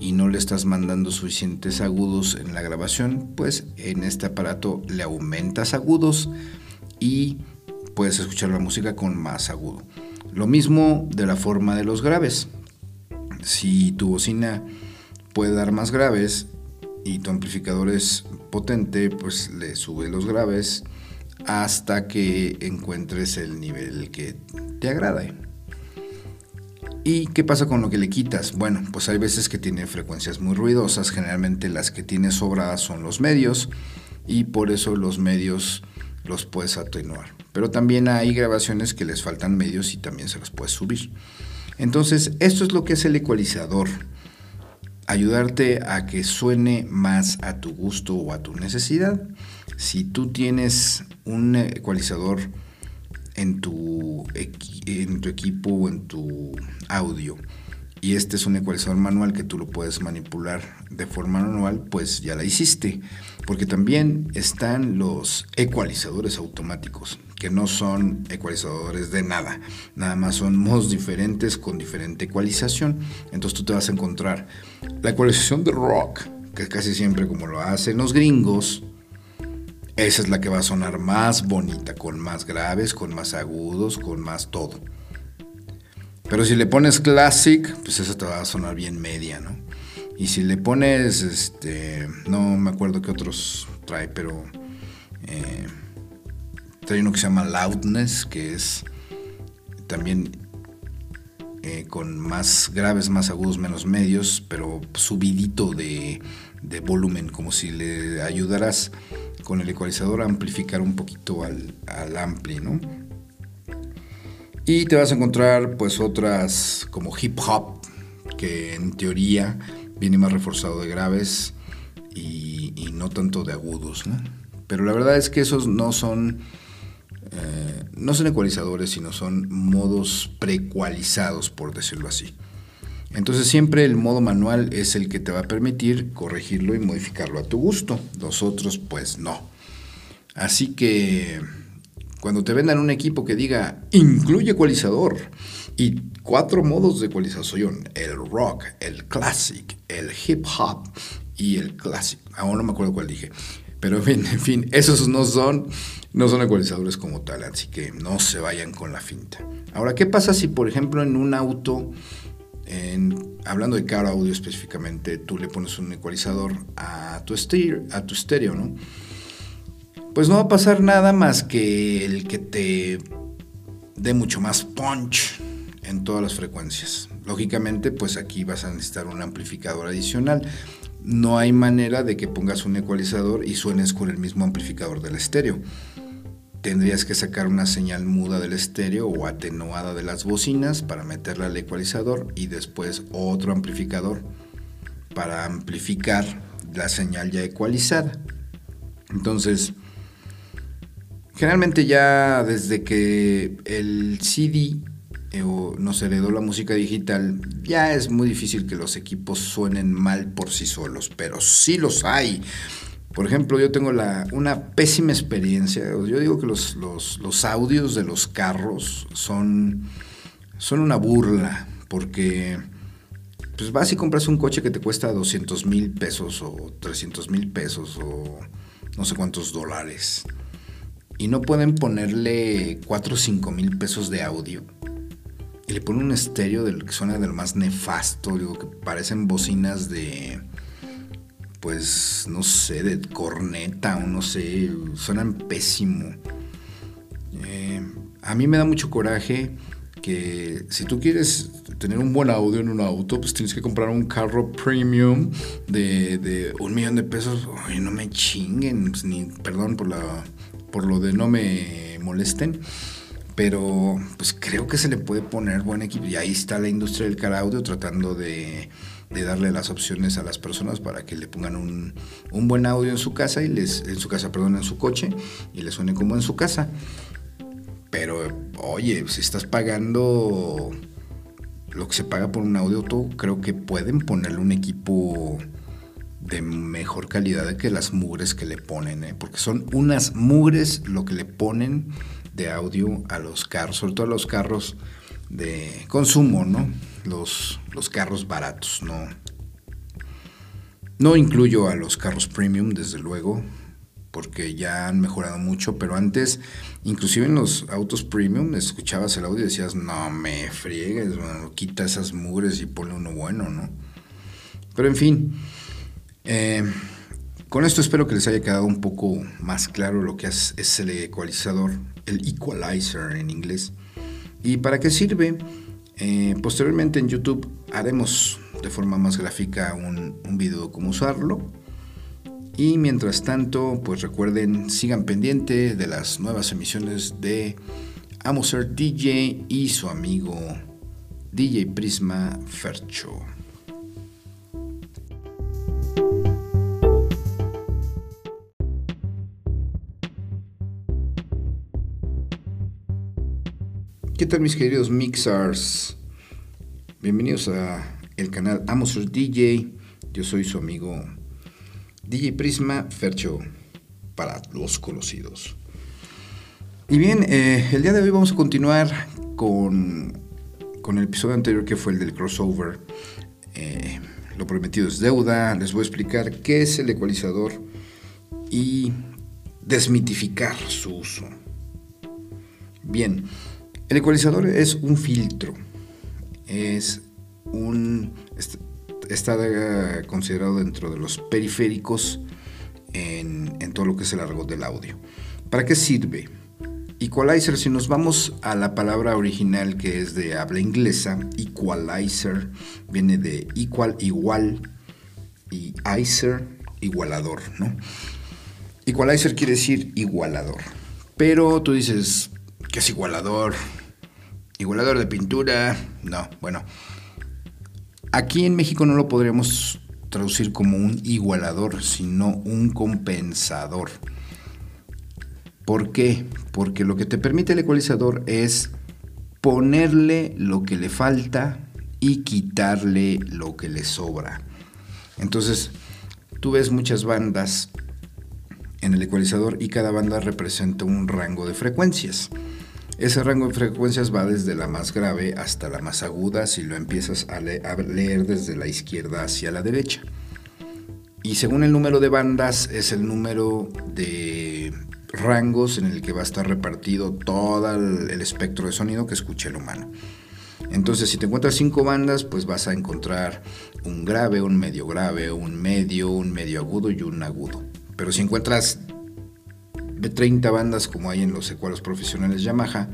[SPEAKER 1] y no le estás mandando suficientes agudos en la grabación, pues en este aparato le aumentas agudos y puedes escuchar la música con más agudo. Lo mismo de la forma de los graves. Si tu bocina puede dar más graves, y tu amplificador es potente, pues le sube los graves hasta que encuentres el nivel que te agrade. ¿Y qué pasa con lo que le quitas? Bueno, pues hay veces que tiene frecuencias muy ruidosas, generalmente las que tiene sobradas son los medios y por eso los medios los puedes atenuar. Pero también hay grabaciones que les faltan medios y también se los puedes subir. Entonces, esto es lo que es el ecualizador ayudarte a que suene más a tu gusto o a tu necesidad. Si tú tienes un ecualizador en tu, en tu equipo o en tu audio y este es un ecualizador manual que tú lo puedes manipular de forma manual, pues ya la hiciste. Porque también están los ecualizadores automáticos que no son ecualizadores de nada, nada más son modos diferentes con diferente ecualización. Entonces tú te vas a encontrar la ecualización de rock, que casi siempre como lo hacen los gringos, esa es la que va a sonar más bonita, con más graves, con más agudos, con más todo. Pero si le pones classic, pues esa te va a sonar bien media, ¿no? Y si le pones, este, no me acuerdo qué otros trae, pero eh, hay uno que se llama Loudness, que es también eh, con más graves, más agudos, menos medios, pero subidito de, volumen, como si le ayudaras con el ecualizador a amplificar un poquito al, al ampli, ¿no? Y te vas a encontrar pues otras como hip hop, que en teoría viene más reforzado de graves y, no tanto de agudos. Pero la verdad es que esos no son eh, no son ecualizadores, sino son modos precualizados, por decirlo así. Entonces siempre el modo manual es el que te va a permitir corregirlo y modificarlo a tu gusto. Los otros pues no. Así que Cuando te vendan un equipo que diga incluye ecualizador y cuatro modos de ecualización, el rock, el classic, el hip hop y el classic. Aún no me acuerdo cuál dije. Pero en fin, en fin, esos no son, no son ecualizadores como tal, así que no se vayan con la finta. Ahora, ¿qué pasa si, por ejemplo, en un auto, hablando de car audio específicamente, tú le pones un ecualizador a tu, estéreo, a tu estéreo, ¿no? Pues no va a pasar nada más que el que te dé mucho más punch en todas las frecuencias. Lógicamente, pues aquí vas a necesitar un amplificador adicional no hay manera de que pongas un ecualizador y suenes con el mismo amplificador del estéreo. Tendrías que sacar una señal muda del estéreo o atenuada de las bocinas para meterla al ecualizador y después otro amplificador para amplificar la señal ya ecualizada. Entonces, generalmente ya desde que el CD eh, o nos heredó la música digital, ya es muy difícil que los equipos suenen mal por sí solos, pero sí los hay. Por ejemplo, yo tengo la, una pésima experiencia. Yo digo que los, los, audios de los carros son, son una burla, porque pues vas y compras un coche que te cuesta 200 mil pesos o 300 mil pesos o no sé cuántos dólares. Y no pueden ponerle 4 o 5 mil pesos de audio y le pone un estéreo del que suena del más nefasto, digo que parecen bocinas de pues no sé, de corneta o no sé, suenan pésimo. Eh, a mí me da mucho coraje que si tú quieres tener un buen audio en un auto, pues tienes que comprar un carro premium de, un millón de pesos. No me chinguen, pues, ni perdón por, la, por lo de no me molesten pero pues creo que se le puede poner buen equipo y ahí está la industria del car audio tratando de, darle las opciones a las personas para que le pongan un, buen audio en su casa y les en su casa perdón en su coche y le suene como en su casa pero oye si estás pagando lo que se paga por un audio tú creo que pueden ponerle un equipo de mejor calidad que las mugres que le ponen, ¿eh? porque son unas mugres lo que le ponen de audio a los carros, sobre todo a los carros de consumo, ¿no? Los, los carros baratos, ¿no? No incluyo a los carros premium, desde luego, porque ya han mejorado mucho, pero antes, inclusive en los autos premium, escuchabas el audio y decías, no me friegues, quita esas mugres y ponle uno bueno, ¿no? Pero en fin, eh, con esto espero que les haya quedado un poco más claro lo que es, el ecualizador, el equalizer en inglés. ¿Y para qué sirve? Eh, posteriormente en YouTube haremos de forma más gráfica un, video de cómo usarlo. Y mientras tanto, pues recuerden, sigan pendiente de las nuevas emisiones de Amo Ser DJ y su amigo DJ Prisma Fercho. ¿Qué tal mis queridos mixers? Bienvenidos a el canal Amos DJ. Yo soy su amigo DJ Prisma Fercho para los conocidos. Y bien, eh, el día de hoy vamos a continuar con, con, el episodio anterior que fue el del crossover. Eh, lo prometido es deuda. Les voy a explicar qué es el ecualizador y desmitificar su uso. Bien, el ecualizador es un filtro. Es un. Está considerado dentro de los periféricos en, todo lo que es el argot del audio. ¿Para qué sirve? Equalizer, si nos vamos a la palabra original que es de habla inglesa, equalizer viene de equal, igual, y icer, igualador, ¿no? Equalizer quiere decir igualador. Pero tú dices, ¿qué es igualador? Igualador de pintura, no, bueno. Aquí en México no lo podríamos traducir como un igualador, sino un compensador. ¿Por qué? Porque lo que te permite el ecualizador es ponerle lo que le falta y quitarle lo que le sobra. Entonces, tú ves muchas bandas en el ecualizador y cada banda representa un rango de frecuencias. Ese rango de frecuencias va desde la más grave hasta la más aguda si lo empiezas a, leer desde la izquierda hacia la derecha. Y según el número de bandas es el número de rangos en el que va a estar repartido todo el, espectro de sonido que escucha el humano. Entonces, si te encuentras cinco bandas, pues vas a encontrar un grave, un medio grave, un medio, un medio agudo y un agudo. Pero si encuentras 30 bandas como hay en los ecualos profesionales Yamaha,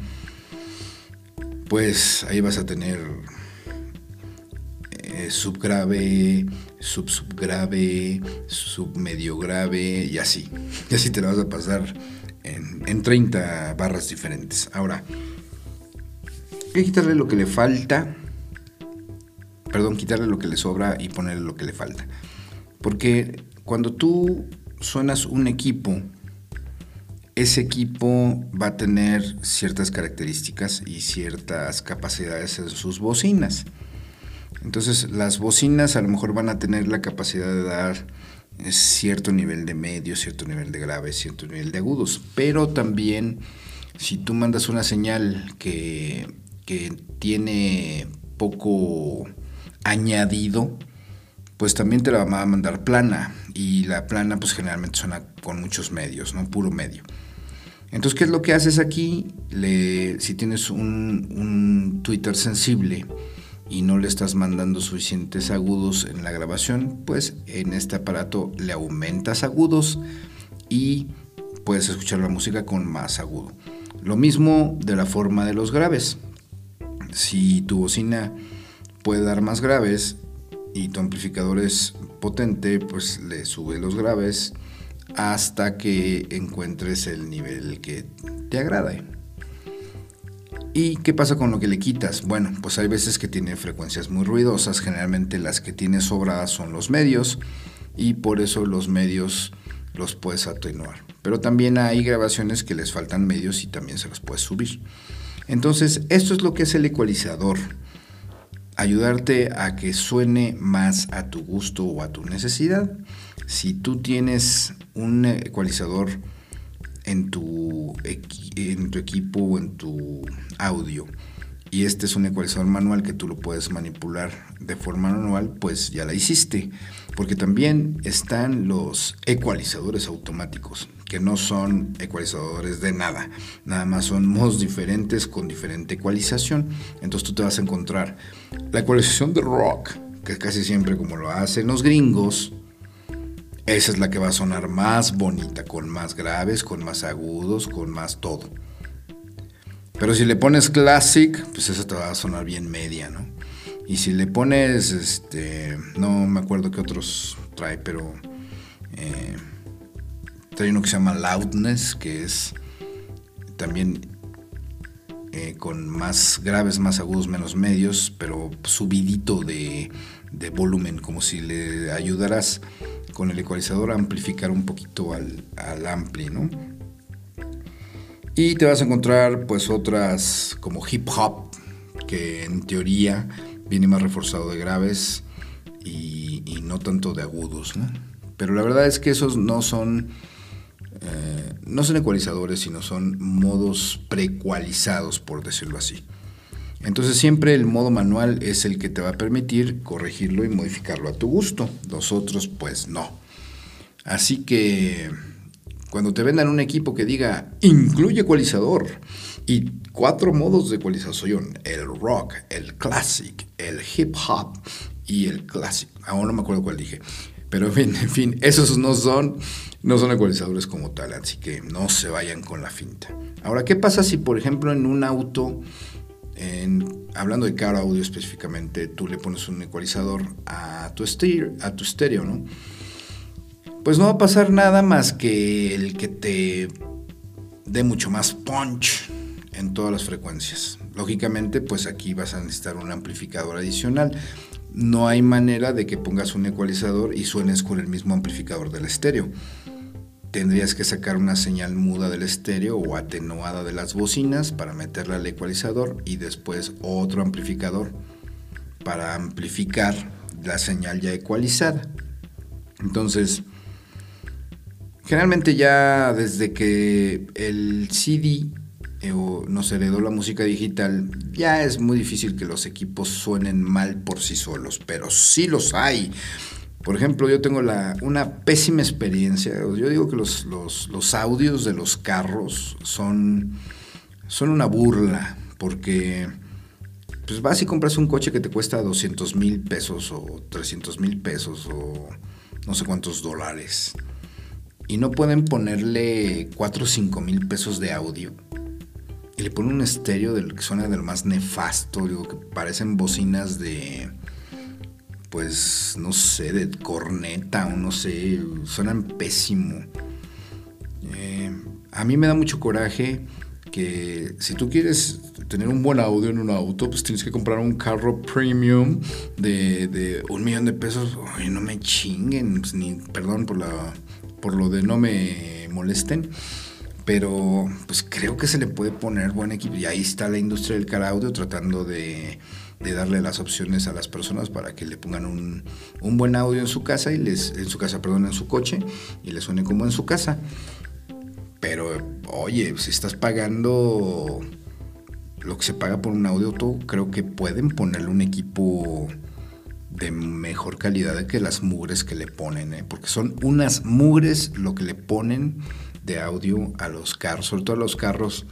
[SPEAKER 1] pues ahí vas a tener eh, subgrave, sub subgrave, sub medio grave y así. Y así te lo vas a pasar en, en 30 barras diferentes. Ahora, hay que quitarle lo que le falta. Perdón, quitarle lo que le sobra y ponerle lo que le falta. Porque cuando tú suenas un equipo, ese equipo va a tener ciertas características y ciertas capacidades en sus bocinas. Entonces las bocinas a lo mejor van a tener la capacidad de dar eh, cierto nivel de medio, cierto nivel de grave, cierto nivel de agudos. Pero también si tú mandas una señal que, que tiene poco añadido, pues también te la va a mandar plana. Y la plana pues generalmente suena con muchos medios, ¿no? Puro medio. Entonces, ¿qué es lo que haces aquí? si tienes un, un Twitter sensible, y no le estás mandando suficientes agudos en la grabación, pues en este aparato le aumentas agudos y puedes escuchar la música con más agudo. Lo mismo de la forma de los graves. Si tu bocina puede dar más graves y tu amplificador es potente, pues le sube los graves hasta que encuentres el nivel que te agrade. ¿Y qué pasa con lo que le quitas? Bueno, pues hay veces que tiene frecuencias muy ruidosas, generalmente las que tiene sobradas son los medios y por eso los medios los puedes atenuar. Pero también hay grabaciones que les faltan medios y también se los puedes subir. Entonces, esto es lo que es el ecualizador. Ayudarte a que suene más a tu gusto o a tu necesidad. Si tú tienes un ecualizador en tu, en tu equipo o en tu audio y este es un ecualizador manual que tú lo puedes manipular de forma manual, pues ya la hiciste. Porque también están los ecualizadores automáticos, que no son ecualizadores de nada, nada más son modos diferentes con diferente ecualización. Entonces tú te vas a encontrar la ecualización de rock, que casi siempre como lo hacen los gringos, esa es la que va a sonar más bonita, con más graves, con más agudos, con más todo. Pero si le pones classic, pues esa te va a sonar bien media, ¿no? Y si le pones, este, no me acuerdo qué otros trae, pero eh, trae uno que se llama loudness, que es también eh, con más graves, más agudos, menos medios, pero subidito de, de volumen, como si le ayudaras con el ecualizador amplificar un poquito al, al ampli, ¿no? Y te vas a encontrar pues otras como hip hop, que en teoría viene más reforzado de graves y, no tanto de agudos, ¿no? Pero la verdad es que esos no son, eh, no son ecualizadores, sino son modos precualizados, por decirlo así. Entonces siempre el modo manual es el que te va a permitir corregirlo y modificarlo a tu gusto. Los otros pues no. Así que cuando te vendan un equipo que diga incluye ecualizador y cuatro modos de ecualización, el rock, el classic, el hip hop y el classic. Aún no me acuerdo cuál dije. Pero en fin, esos no son, no son ecualizadores como tal, así que no se vayan con la finta. Ahora, ¿qué pasa si por ejemplo en un auto hablando de car audio específicamente, tú le pones un ecualizador a tu, estéreo, a tu estéreo, ¿no? Pues no va a pasar nada más que el que te dé mucho más punch en todas las frecuencias. Lógicamente, pues aquí vas a necesitar un amplificador adicional. No hay manera de que pongas un ecualizador y suenes con el mismo amplificador del estéreo tendrías que sacar una señal muda del estéreo o atenuada de las bocinas para meterla al ecualizador y después otro amplificador para amplificar la señal ya ecualizada. Entonces, Generalmente ya desde que el CD eh, nos heredó la música digital, ya es muy difícil que los equipos suenen mal por sí solos, pero sí los hay. Por ejemplo, yo tengo la, una pésima experiencia. Yo digo que los, los, audios de los carros son, son una burla, porque pues vas y compras un coche que te cuesta 200 mil pesos o 300 mil pesos o no sé cuántos dólares. Y no pueden ponerle 4 o 5 mil pesos de audio. Y le ponen un estéreo del que suena del más nefasto, digo que parecen bocinas de pues, no sé, de corneta o no sé, suenan pésimo. Eh, a mí me da mucho coraje que si tú quieres tener un buen audio en un auto, pues tienes que comprar un carro premium de, un millón de pesos. No me chinguen, pues, ni perdón por, la, por lo de no me molesten. Pero pues creo que se le puede poner buen equipo. Y ahí está la industria del car audio tratando de de darle las opciones a las personas para que le pongan un, buen audio en su casa y les, en su casa, perdón, en su coche y le suene como en su casa. Pero, oye, si estás pagando lo que se paga por un audio, tú creo que pueden ponerle un equipo de mejor calidad que las mugres que le ponen, ¿eh? porque son unas mugres lo que le ponen de audio a los carros, sobre todo a los carros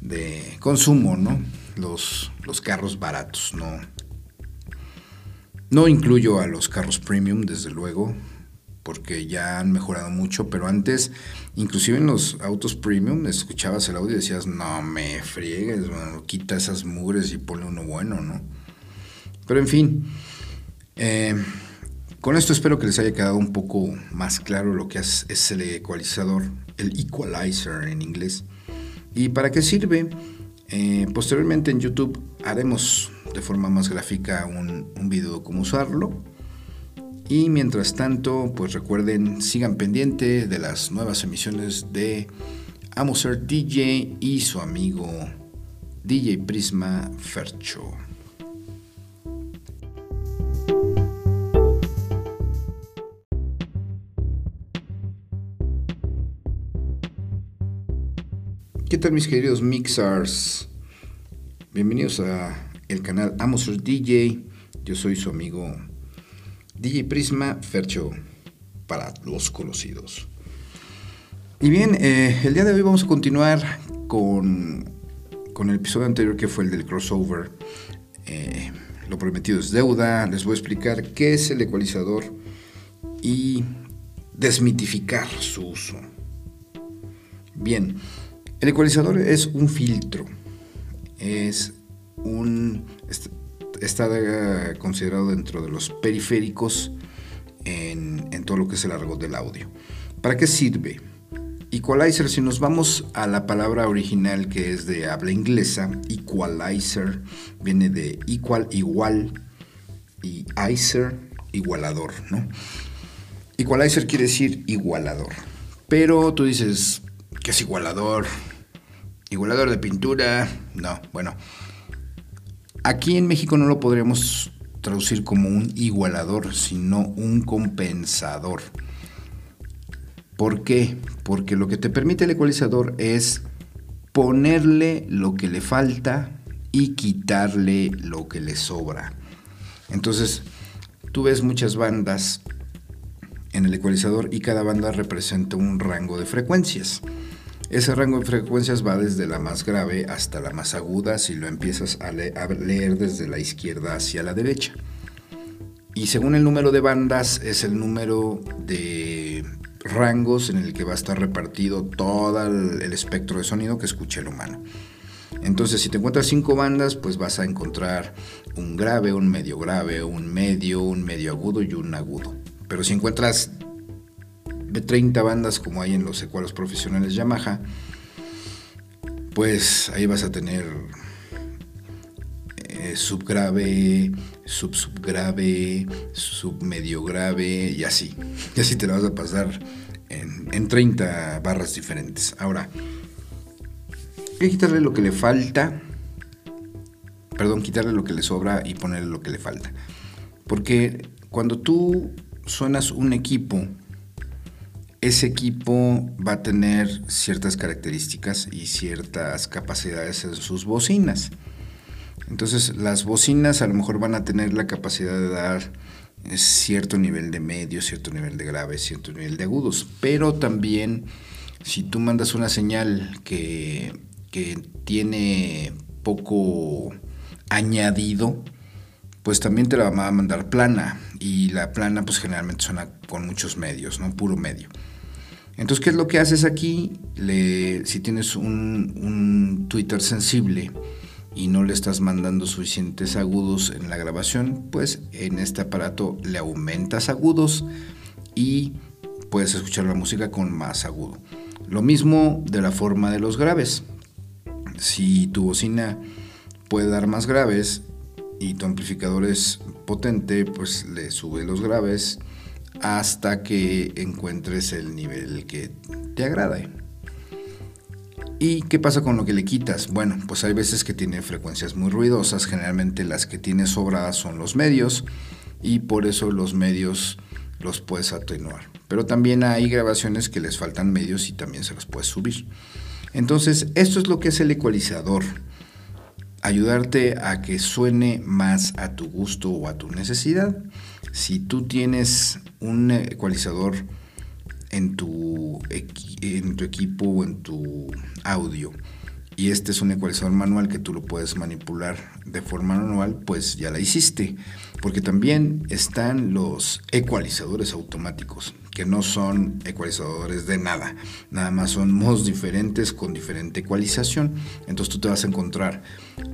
[SPEAKER 1] de consumo, ¿no? Los, los carros baratos, no. No incluyo a los carros premium, desde luego, porque ya han mejorado mucho, pero antes, inclusive en los autos premium, escuchabas el audio y decías, no me friegues, quita esas mugres y ponle uno bueno, ¿no? Pero en fin, eh, con esto espero que les haya quedado un poco más claro lo que es, es el ecualizador, el equalizer en inglés. ¿Y para qué sirve? Eh, posteriormente en YouTube haremos de forma más gráfica un, un video cómo usarlo. Y mientras tanto, pues recuerden, sigan pendiente de las nuevas emisiones de Amo Ser DJ y su amigo DJ Prisma Fercho. ¿Qué tal mis queridos mixers? Bienvenidos a el canal Amoser DJ. Yo soy su amigo DJ Prisma Fercho para los conocidos. Y bien, eh, el día de hoy vamos a continuar con, con, el episodio anterior que fue el del crossover. Eh, lo prometido es deuda. Les voy a explicar qué es el ecualizador y desmitificar su uso. Bien. El ecualizador es un filtro, es un está considerado dentro de los periféricos en, todo lo que es el argot del audio. ¿Para qué sirve? Equalizer, si nos vamos a la palabra original que es de habla inglesa, equalizer viene de equal, igual, y icer, igualador, ¿no? Equalizer quiere decir igualador. Pero tú dices, ¿qué es igualador? Igualador de pintura, no, bueno. Aquí en México no lo podríamos traducir como un igualador, sino un compensador. ¿Por qué? Porque lo que te permite el ecualizador es ponerle lo que le falta y quitarle lo que le sobra. Entonces, tú ves muchas bandas en el ecualizador y cada banda representa un rango de frecuencias. Ese rango de frecuencias va desde la más grave hasta la más aguda si lo empiezas a, leer desde la izquierda hacia la derecha. Y según el número de bandas es el número de rangos en el que va a estar repartido todo el, espectro de sonido que escuche el humano. Entonces, si te encuentras cinco bandas, pues vas a encontrar un grave, un medio grave, un medio, un medio agudo y un agudo. Pero si encuentras 30 bandas como hay en los ecualos profesionales Yamaha, pues ahí vas a tener eh, subgrave, sub subgrave, submedio grave y así. Y así te la vas a pasar en, en 30 barras diferentes. Ahora, hay que quitarle lo que le falta, perdón, quitarle lo que le sobra y ponerle lo que le falta. Porque cuando tú suenas un equipo ese equipo va a tener ciertas características y ciertas capacidades en sus bocinas. Entonces las bocinas a lo mejor van a tener la capacidad de dar eh, cierto nivel de medio, cierto nivel de grave, cierto nivel de agudos, pero también si tú mandas una señal que, que tiene poco añadido, pues también te la va a mandar plana y la plana pues generalmente suena con muchos medios, ¿no? Puro medio. Entonces, ¿qué es lo que haces aquí? si tienes un, un Twitter sensible y no le estás mandando suficientes agudos en la grabación, pues en este aparato le aumentas agudos y puedes escuchar la música con más agudo. Lo mismo de la forma de los graves. Si tu bocina puede dar más graves y tu amplificador es potente, pues le sube los graves hasta que encuentres el nivel que te agrade. ¿Y qué pasa con lo que le quitas? Bueno, pues hay veces que tiene frecuencias muy ruidosas, generalmente las que tiene sobradas son los medios y por eso los medios los puedes atenuar. Pero también hay grabaciones que les faltan medios y también se los puedes subir. Entonces, esto es lo que es el ecualizador ayudarte a que suene más a tu gusto o a tu necesidad. Si tú tienes un ecualizador en tu, en tu equipo o en tu audio y este es un ecualizador manual que tú lo puedes manipular de forma manual, pues ya la hiciste. Porque también están los ecualizadores automáticos que no son ecualizadores de nada, nada más son modos diferentes con diferente ecualización. Entonces tú te vas a encontrar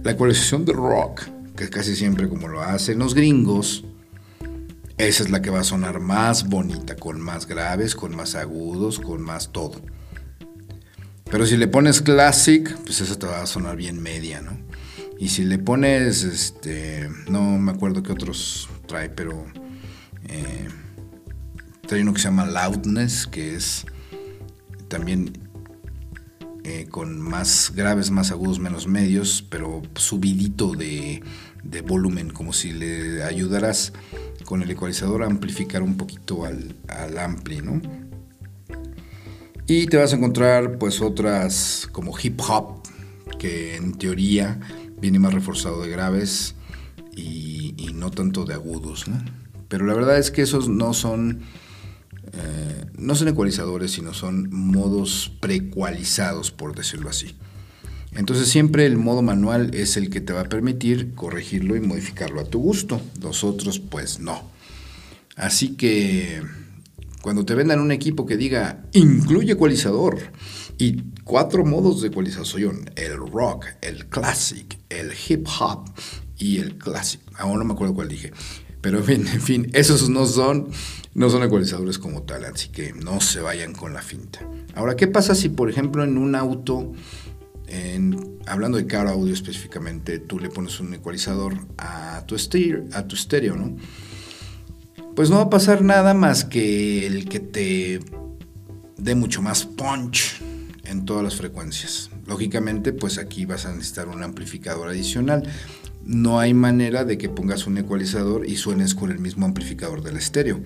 [SPEAKER 1] la ecualización de rock, que casi siempre como lo hacen los gringos, esa es la que va a sonar más bonita, con más graves, con más agudos, con más todo. Pero si le pones classic, pues eso te va a sonar bien media, ¿no? Y si le pones, este, no me acuerdo qué otros trae, pero eh, hay uno que se llama Loudness, que es también eh, con más graves, más agudos, menos medios, pero subidito de, volumen, como si le ayudaras con el ecualizador amplificar un poquito al, al ampli, ¿no? Y te vas a encontrar pues otras como hip hop, que en teoría viene más reforzado de graves y, y no tanto de agudos, ¿no? Pero la verdad es que esos no son eh, no son ecualizadores, sino son modos precualizados, por decirlo así. Entonces siempre el modo manual es el que te va a permitir corregirlo y modificarlo a tu gusto. Los otros pues no. Así que cuando te vendan un equipo que diga incluye ecualizador y cuatro modos de ecualización, el rock, el classic, el hip hop y el classic. Aún no me acuerdo cuál dije. Pero en fin, en fin, esos no son no son ecualizadores como tal, así que no se vayan con la finta. Ahora, ¿qué pasa si, por ejemplo, en un auto, hablando de car audio específicamente, tú le pones un ecualizador a tu, estéreo, a tu estéreo, ¿no? Pues no va a pasar nada más que el que te dé mucho más punch en todas las frecuencias. Lógicamente, pues aquí vas a necesitar un amplificador adicional. No hay manera de que pongas un ecualizador y suenes con el mismo amplificador del estéreo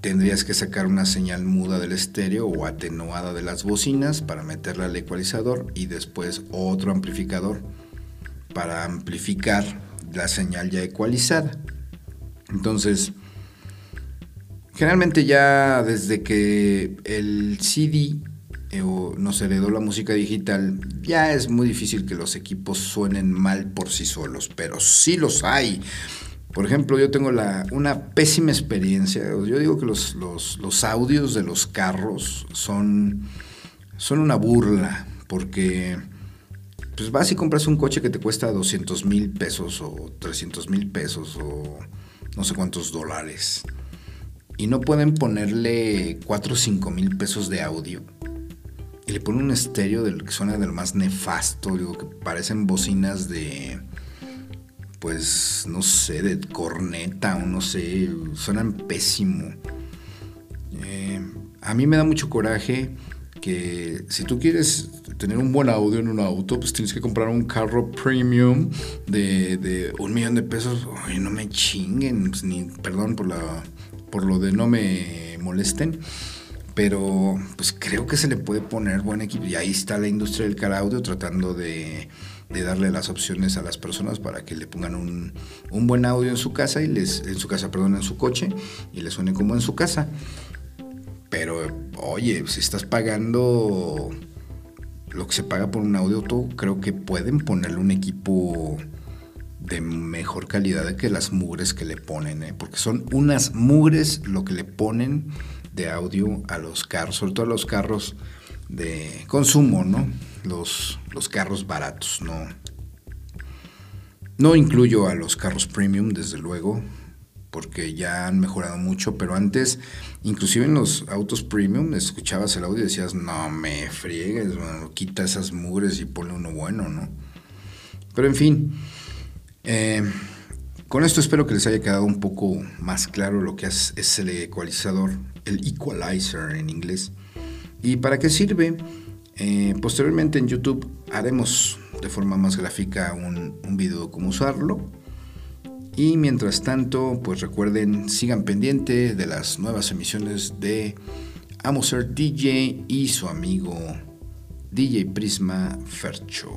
[SPEAKER 1] tendrías que sacar una señal muda del estéreo o atenuada de las bocinas para meterla al ecualizador y después otro amplificador para amplificar la señal ya ecualizada. Entonces, generalmente ya desde que el CD eh, nos heredó la música digital, ya es muy difícil que los equipos suenen mal por sí solos, pero sí los hay. Por ejemplo, yo tengo una pésima experiencia. Yo digo que los, audios de los carros son, son una burla, porque pues vas y compras un coche que te cuesta 200 mil pesos o 300 mil pesos o no sé cuántos dólares. Y no pueden ponerle 4 o 5 mil pesos de audio. Y le ponen un estéreo del que suena del más nefasto, digo que parecen bocinas de pues, no sé, de corneta o no sé, suenan pésimo. Eh, a mí me da mucho coraje que si tú quieres tener un buen audio en un auto, pues tienes que comprar un carro premium de, un millón de pesos. Ay, no me chinguen, pues, ni, perdón por, la, por lo de no me molesten. pero pues creo que se le puede poner buen equipo. Y ahí está la industria del car audio tratando de, darle las opciones a las personas para que le pongan un, un, buen audio en su casa y les, en su casa, perdón, en su coche y le suene como en su casa. Pero, oye, si estás pagando lo que se paga por un audio, creo que pueden ponerle un equipo de mejor calidad que las mugres que le ponen, ¿eh? porque son unas mugres lo que le ponen de audio a los carros, sobre todo a los carros de consumo, ¿no? Los, los carros baratos, ¿no? No incluyo a los carros premium, desde luego, porque ya han mejorado mucho, pero antes, inclusive en los autos premium, escuchabas el audio y decías, no me friegues, quita esas mugres y ponle uno bueno, ¿no? Pero en fin, eh, con esto espero que les haya quedado un poco más claro lo que es, es el ecualizador, el equalizer en inglés, y para qué sirve. Eh, posteriormente en YouTube haremos de forma más gráfica un, video de cómo usarlo. Y mientras tanto, pues recuerden, sigan pendiente de las nuevas emisiones de Amo Ser DJ y su amigo DJ Prisma Fercho.